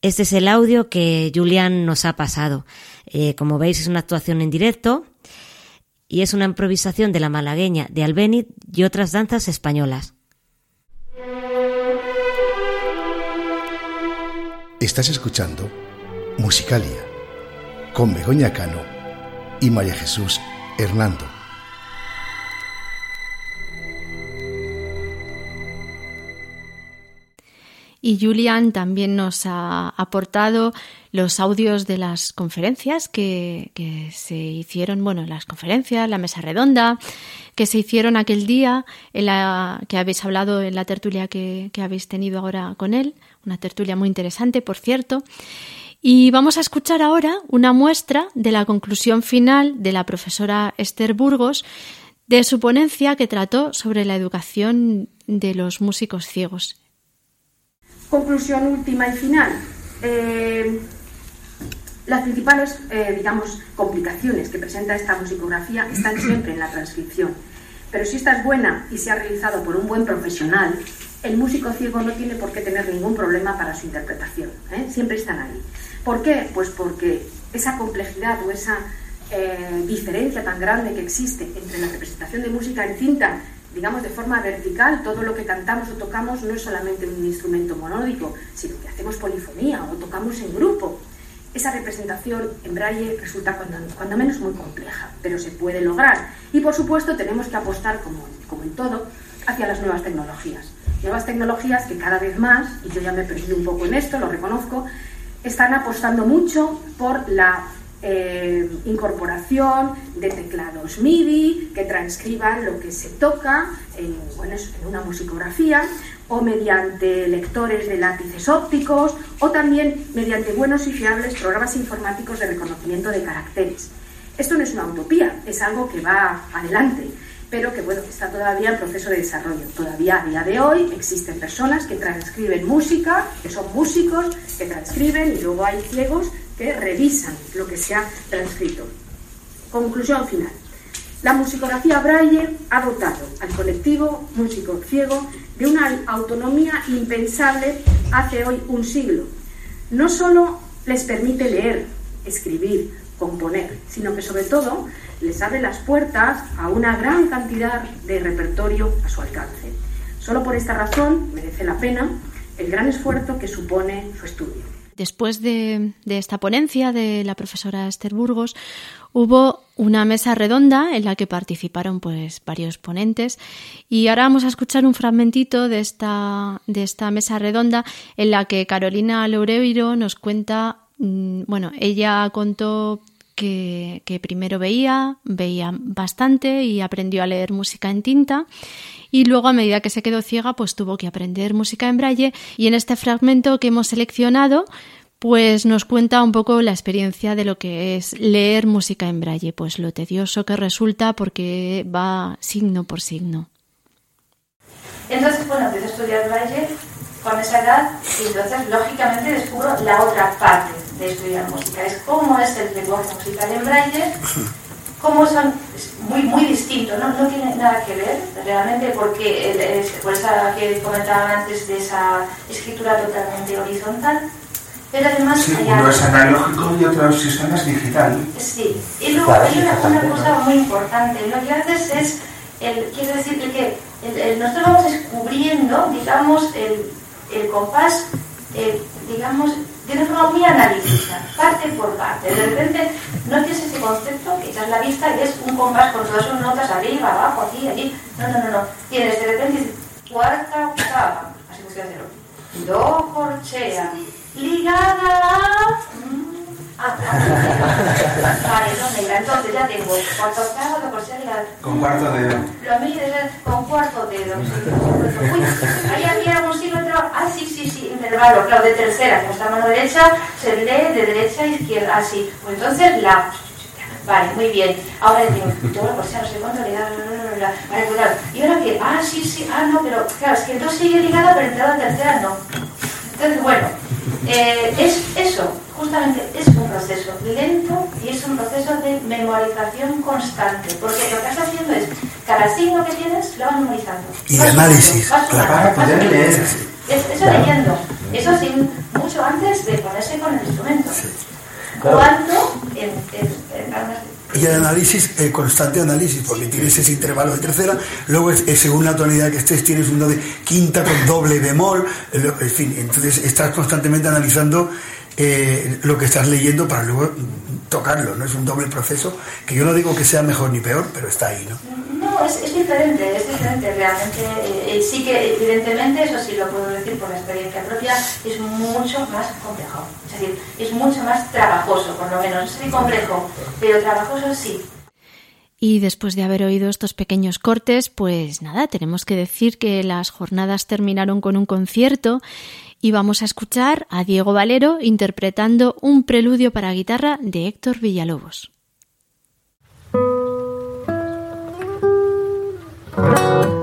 Este es el audio que Julián nos ha pasado. Eh, como veis es una actuación en directo y es una improvisación de la malagueña de Albéniz y otras danzas españolas. Estás escuchando Musicalia con Begoña Cano y María Jesús Hernando. Y Julian también nos ha aportado los audios de las conferencias que, se hicieron, bueno, las conferencias, la mesa redonda, que se hicieron aquel día, en la que habéis hablado en la tertulia que, que habéis tenido ahora con él, una tertulia muy interesante, por cierto. Y vamos a escuchar ahora una muestra de la conclusión final de la profesora Esther Burgos de su ponencia que trató sobre la educación de los músicos ciegos. Conclusión última y final. Eh, las principales, eh, digamos, complicaciones que presenta esta musicografía están siempre en la transcripción. Pero si esta es buena y se ha realizado por un buen profesional, el músico ciego no tiene por qué tener ningún problema para su interpretación. ¿eh? Siempre están ahí. ¿Por qué? Pues porque esa complejidad o esa diferencia tan grande que existe entre la representación de música en cinta digamos, de forma vertical, todo lo que cantamos o tocamos no es solamente un instrumento monódico, sino que hacemos polifonía o tocamos en grupo. Esa representación en braille resulta cuando, menos muy compleja, pero se puede lograr. Y por supuesto tenemos que apostar, como, como en todo, hacia las nuevas tecnologías. Nuevas tecnologías que cada vez más, y yo ya me he perdido un poco en esto, lo reconozco, están apostando mucho por la eh, incorporación de teclados MIDI que transcriban lo que se toca en, en una musicografía o mediante lectores de lápices ópticos o también mediante buenos y fiables programas informáticos de reconocimiento de caracteres. Esto no es una utopía, es algo que va adelante, pero que bueno, está todavía en proceso de desarrollo. Todavía a día de hoy existen personas que transcriben música, que son músicos, que transcriben y luego hay ciegos que revisan lo que se ha transcrito. Conclusión final. La musicografía Braille ha dotado al colectivo músico ciego de una autonomía impensable hace hoy un siglo. No solo les permite leer, escribir, componer, sino que sobre todo les abre las puertas a una gran cantidad de repertorio a su alcance. Solo por esta razón merece la pena el gran esfuerzo que supone su estudio. Después de, esta ponencia de la profesora Esther Burgos, hubo una mesa redonda en la que participaron pues varios ponentes. Y ahora vamos a escuchar un fragmentito de esta, de esta mesa redonda en la que Carolina Loureiro nos cuenta, mm, bueno, ella contó que, primero veía, veía bastante y aprendió a leer música en tinta. Y luego a medida que se quedó ciega pues tuvo que aprender música en braille. Y en este fragmento que hemos seleccionado pues nos cuenta un poco la experiencia de lo que es leer música en braille, pues lo tedioso que resulta porque va signo por signo. Entonces, bueno, empiezo a estudiar braille con esa edad y entonces lógicamente descubro la otra parte de estudiar música, es cómo es el lenguaje musical en braille cómo son muy, muy distintos, ¿no? no tiene nada que ver realmente porque es, por esa que comentaba antes de esa escritura totalmente horizontal, pero además sí, uno es analógico y otro sistema es digital. Sí, y luego hay una, cosa muy importante, lo que haces es, el, quiero decir que nosotros vamos descubriendo, digamos, el, el compás, digamos, de una forma muy analítica, parte por parte. De repente no tienes ese concepto que echas la vista y es un compás con todas sus notas arriba, abajo, aquí, allí. No, no, no, no. Tienes de repente cuarta octava, así estoy haciendo. Do corchea, ligada vale, no negra. Entonces ya tengo cuarto octavo, lo corchea ligada. Con cuarto dedo. Lo mides con cuarto dedo. Uy, ahí había un signo Ah, sí, sí, sí, intervalo, claro, de tercera, como está mano derecha, se lee de derecha a izquierda, así. Pues entonces la. Vale, muy bien. Ahora digo, yo la corchea no sé cuánto le da, vale, pues claro. Y ahora que, ah, sí, sí, ah, no, pero claro, es que entonces sigue ligada, pero entrada tercera no. Entonces, bueno, eh, es eso, justamente es un proceso lento y es un proceso de memorización constante, porque lo que estás haciendo es, cada signo que tienes lo vas memorizando. Y de análisis, para poder leer. eso leyendo, eso sin, mucho antes de ponerse con el instrumento. ¿Cuánto? En, y el análisis, el constante análisis, porque tienes ese intervalo de tercera, luego es, según la tonalidad que estés, tienes uno de quinta con doble bemol, en fin, entonces estás constantemente analizando eh, lo que estás leyendo para luego tocarlo, ¿no? Es un doble proceso que yo no digo que sea mejor ni peor, pero está ahí, ¿no? No, es, es diferente, es diferente. Realmente, eh, sí que evidentemente, eso sí lo puedo decir por la experiencia propia, es mucho más complejo. Es decir, es mucho más trabajoso, por lo menos. Es muy complejo, pero trabajoso sí. Y después de haber oído estos pequeños cortes, pues nada, tenemos que decir que las jornadas terminaron con un concierto y vamos a escuchar a Diego Valero interpretando un preludio para guitarra de Héctor Villalobos.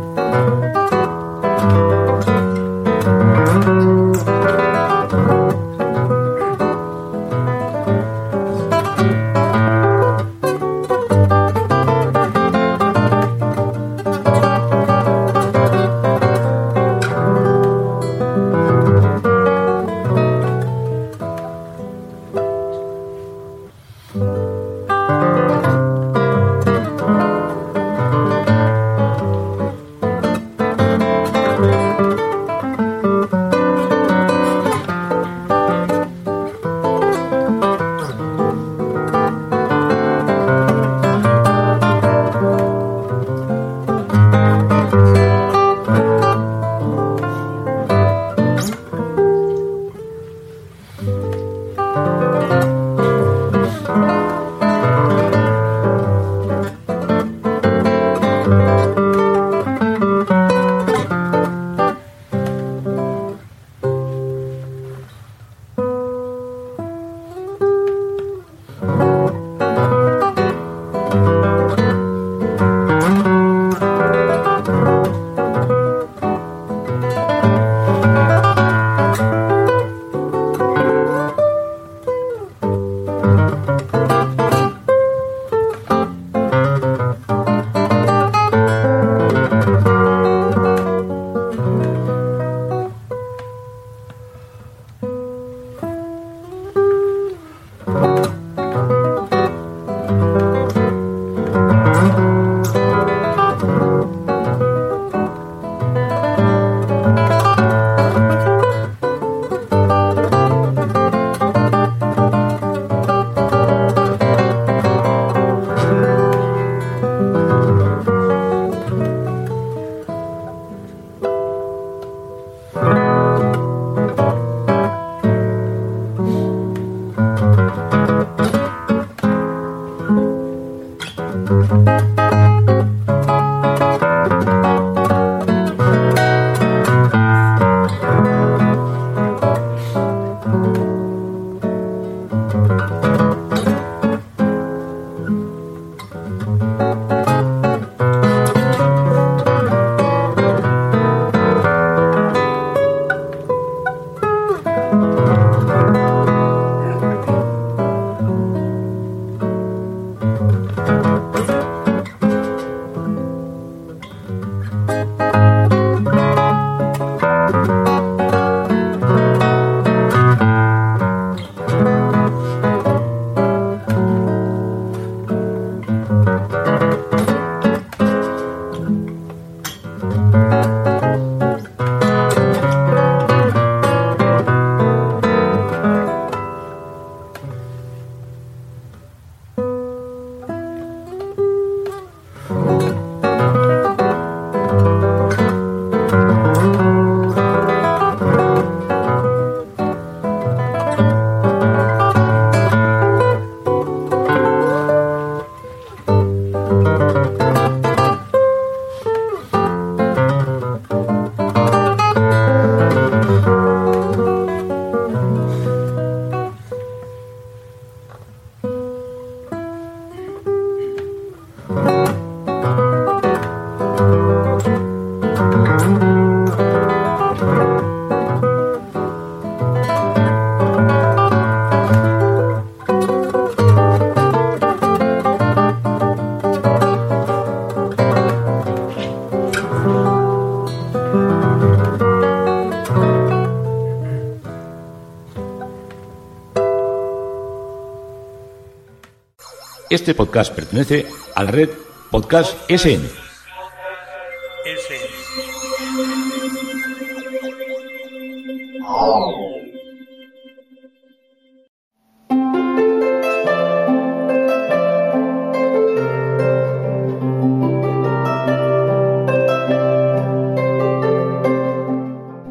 Este podcast pertenece a la red Podcast SN.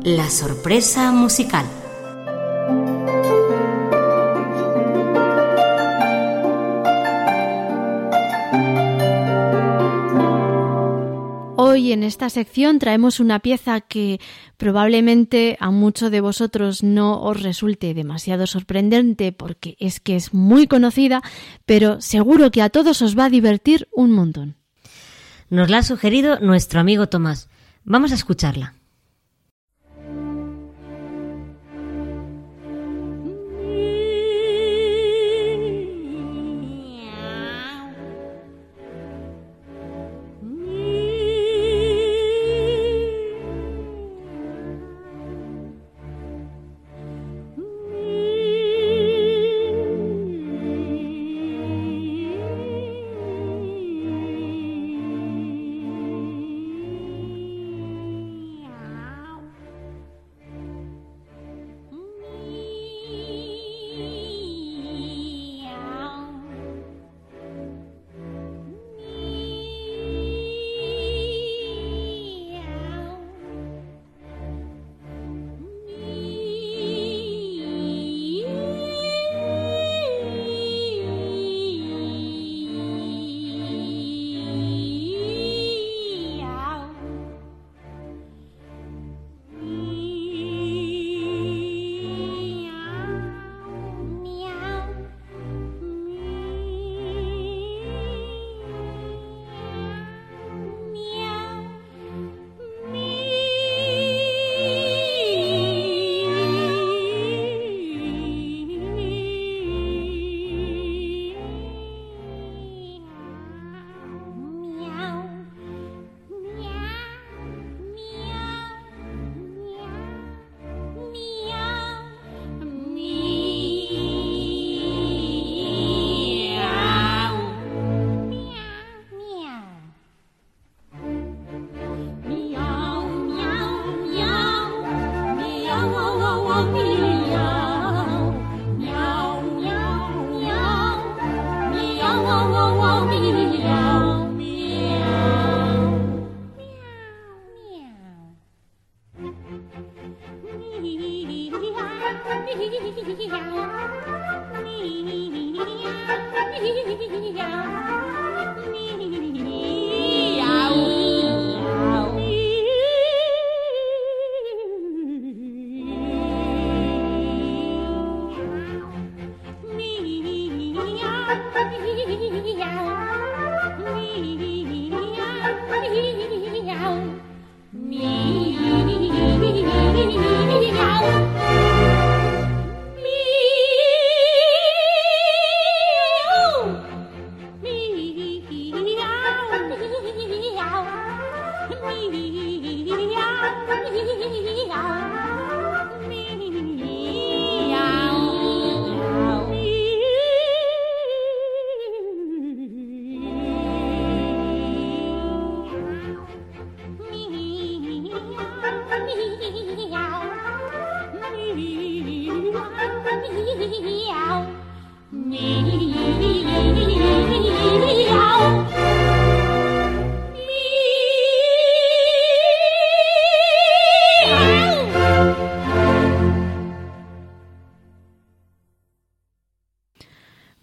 La sorpresa musical. En esta sección traemos una pieza que probablemente a muchos de vosotros no os resulte demasiado sorprendente porque es que es muy conocida, pero seguro que a todos os va a divertir un montón. Nos la ha sugerido nuestro amigo Tomás. Vamos a escucharla. 一样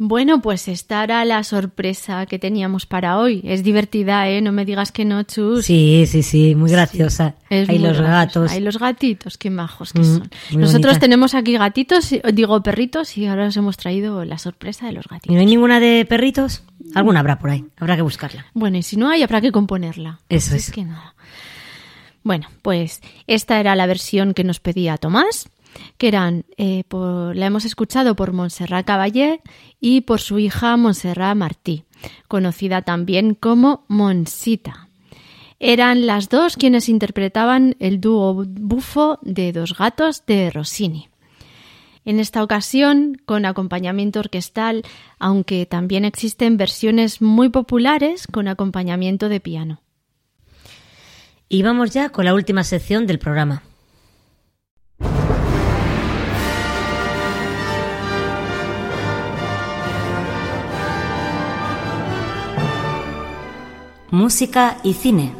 Bueno, pues esta era la sorpresa que teníamos para hoy. Es divertida, ¿eh? No me digas que no, Chus. Sí, sí, sí, muy graciosa. Hay muy los graciosa. gatos. Hay los gatitos, qué majos que Mm, son. Nosotros tenemos aquí gatitos, y- digo perritos, y ahora os hemos traído la sorpresa de los ¿Y gatitos. no hay ninguna de perritos? Alguna habrá por ahí. Habrá que buscarla. Bueno, y si no hay, habrá que componerla. Eso Así es. que nada. Bueno, pues esta era la versión que nos pedía Tomás, que eran, eh, la hemos escuchado por Montserrat Caballé y por su hija Montserrat Martí, conocida también como Monsita. Eran las dos quienes interpretaban el dúo bufo de Dos gatos de Rossini. En esta ocasión, con acompañamiento orquestal, aunque también existen versiones muy populares con acompañamiento de piano. Y vamos ya con la última sección del programa. Música y cine.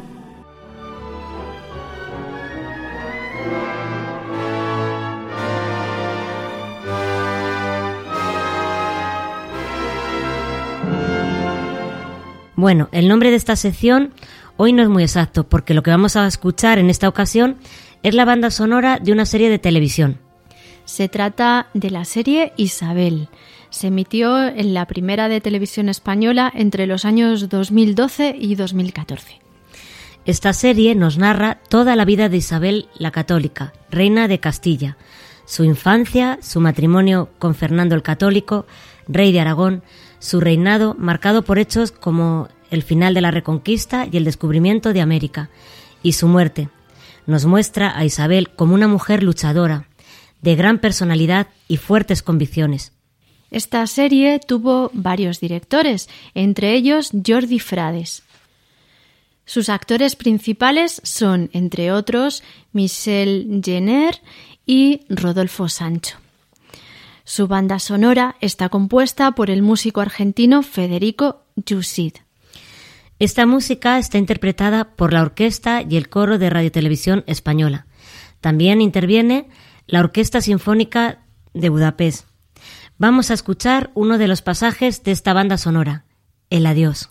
Bueno, el nombre de esta sección hoy no es muy exacto porque lo que vamos a escuchar en esta ocasión es la banda sonora de una serie de televisión. Se trata de la serie Isabel. Se emitió en la primera de televisión española entre los años 2012 y 2014. Esta serie nos narra toda la vida de Isabel la Católica, reina de Castilla, su infancia, su matrimonio con Fernando el Católico, rey de Aragón, su reinado marcado por hechos como el final de la Reconquista y el descubrimiento de América, y su muerte. Nos muestra a Isabel como una mujer luchadora, de gran personalidad y fuertes convicciones. Esta serie tuvo varios directores, entre ellos Jordi Frades. Sus actores principales son, entre otros, Michel Jenner y Rodolfo Sancho. Su banda sonora está compuesta por el músico argentino Federico Yusid. Esta música está interpretada por la orquesta y el coro de Radiotelevisión Española. También interviene la Orquesta Sinfónica de Budapest. Vamos a escuchar uno de los pasajes de esta banda sonora, El Adiós.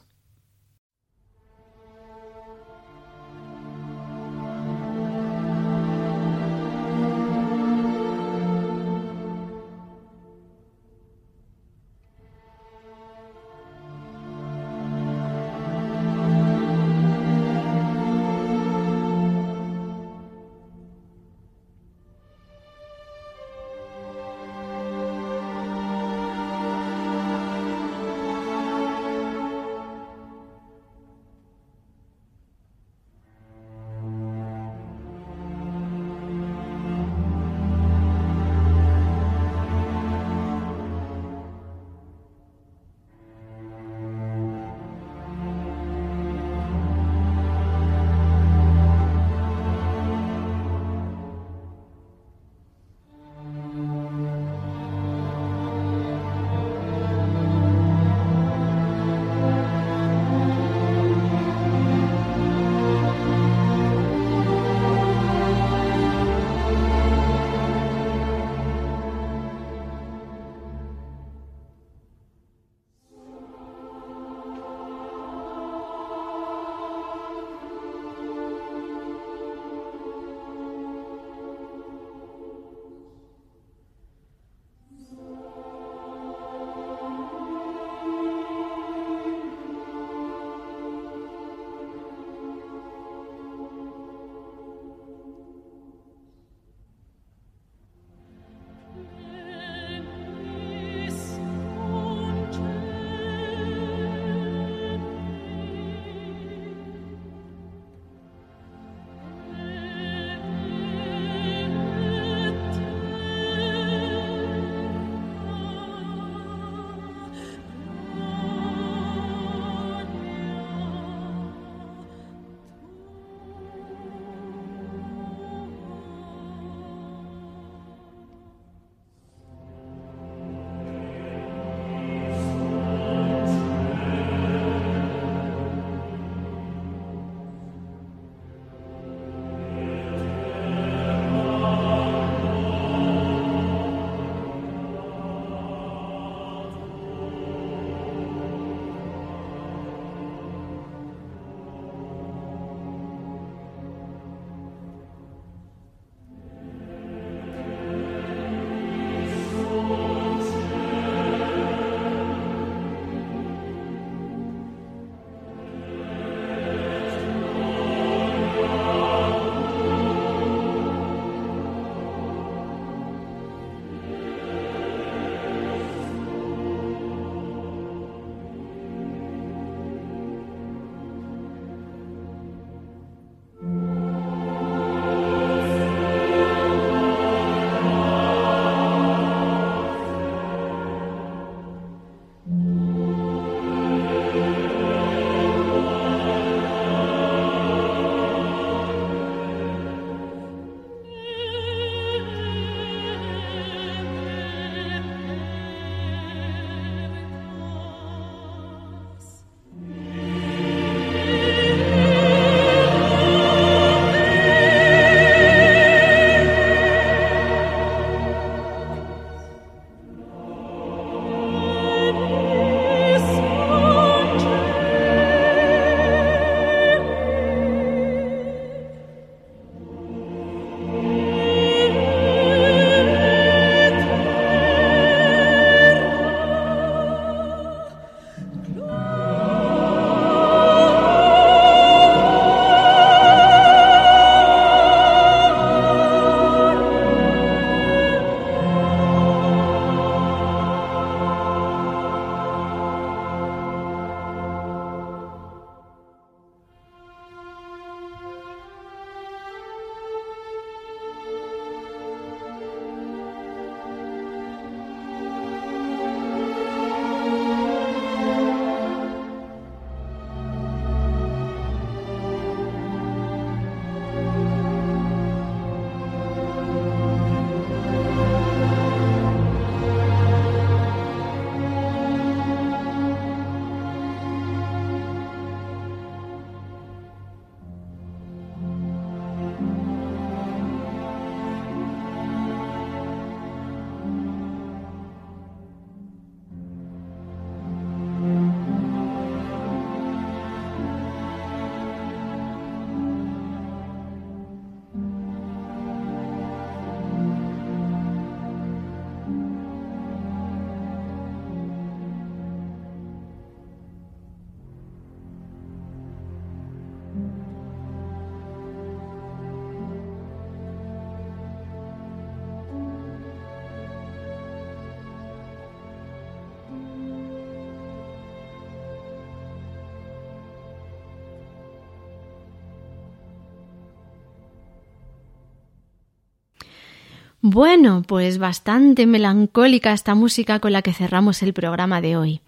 Bueno, pues bastante melancólica esta música con la que cerramos el programa de hoy.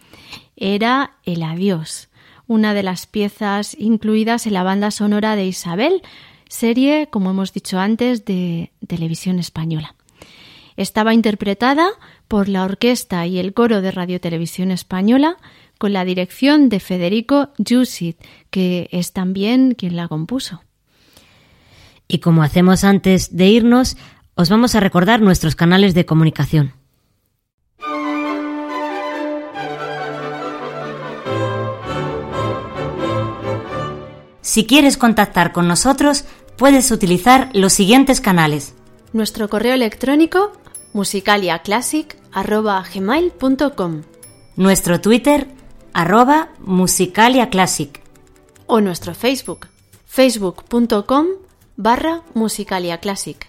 Era El Adiós, una de las piezas incluidas en la banda sonora de Isabel, serie, como hemos dicho antes, de televisión española. Estaba interpretada por la orquesta y el coro de Radio Televisión Española con la dirección de Federico Jusit, que es también quien la compuso. Y como hacemos antes de irnos, os vamos a recordar nuestros canales de comunicación. Si quieres contactar con nosotros, puedes utilizar los siguientes canales. Nuestro correo electrónico musicaliaclassic.gmail.com Nuestro Twitter, arroba musicaliaclassic. O nuestro Facebook, facebook.com barra musicaliaclassic.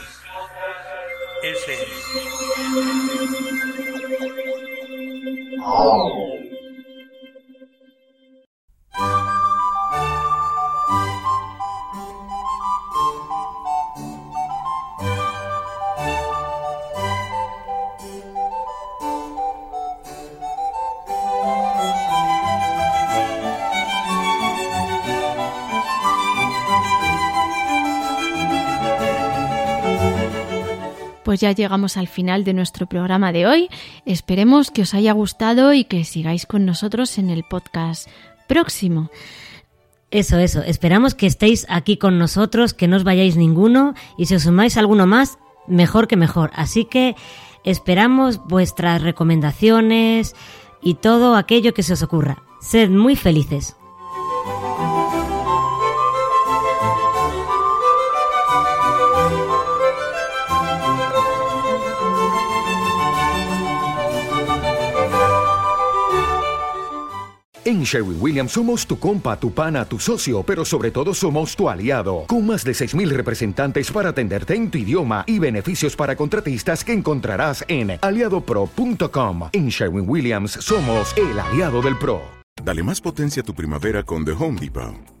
Ya llegamos al final de nuestro programa de hoy. Esperemos que os haya gustado y que sigáis con nosotros en el podcast próximo. Eso, eso. Esperamos que estéis aquí con nosotros, que no os vayáis ninguno y si os sumáis alguno más, mejor que mejor. Así que esperamos vuestras recomendaciones y todo aquello que se os ocurra. Sed muy felices. En Sherwin Williams somos tu compa, tu pana, tu socio, pero sobre todo somos tu aliado, con más de 6.000 representantes para atenderte en tu idioma y beneficios para contratistas que encontrarás en aliadopro.com. En Sherwin Williams somos el aliado del PRO. Dale más potencia a tu primavera con The Home Depot.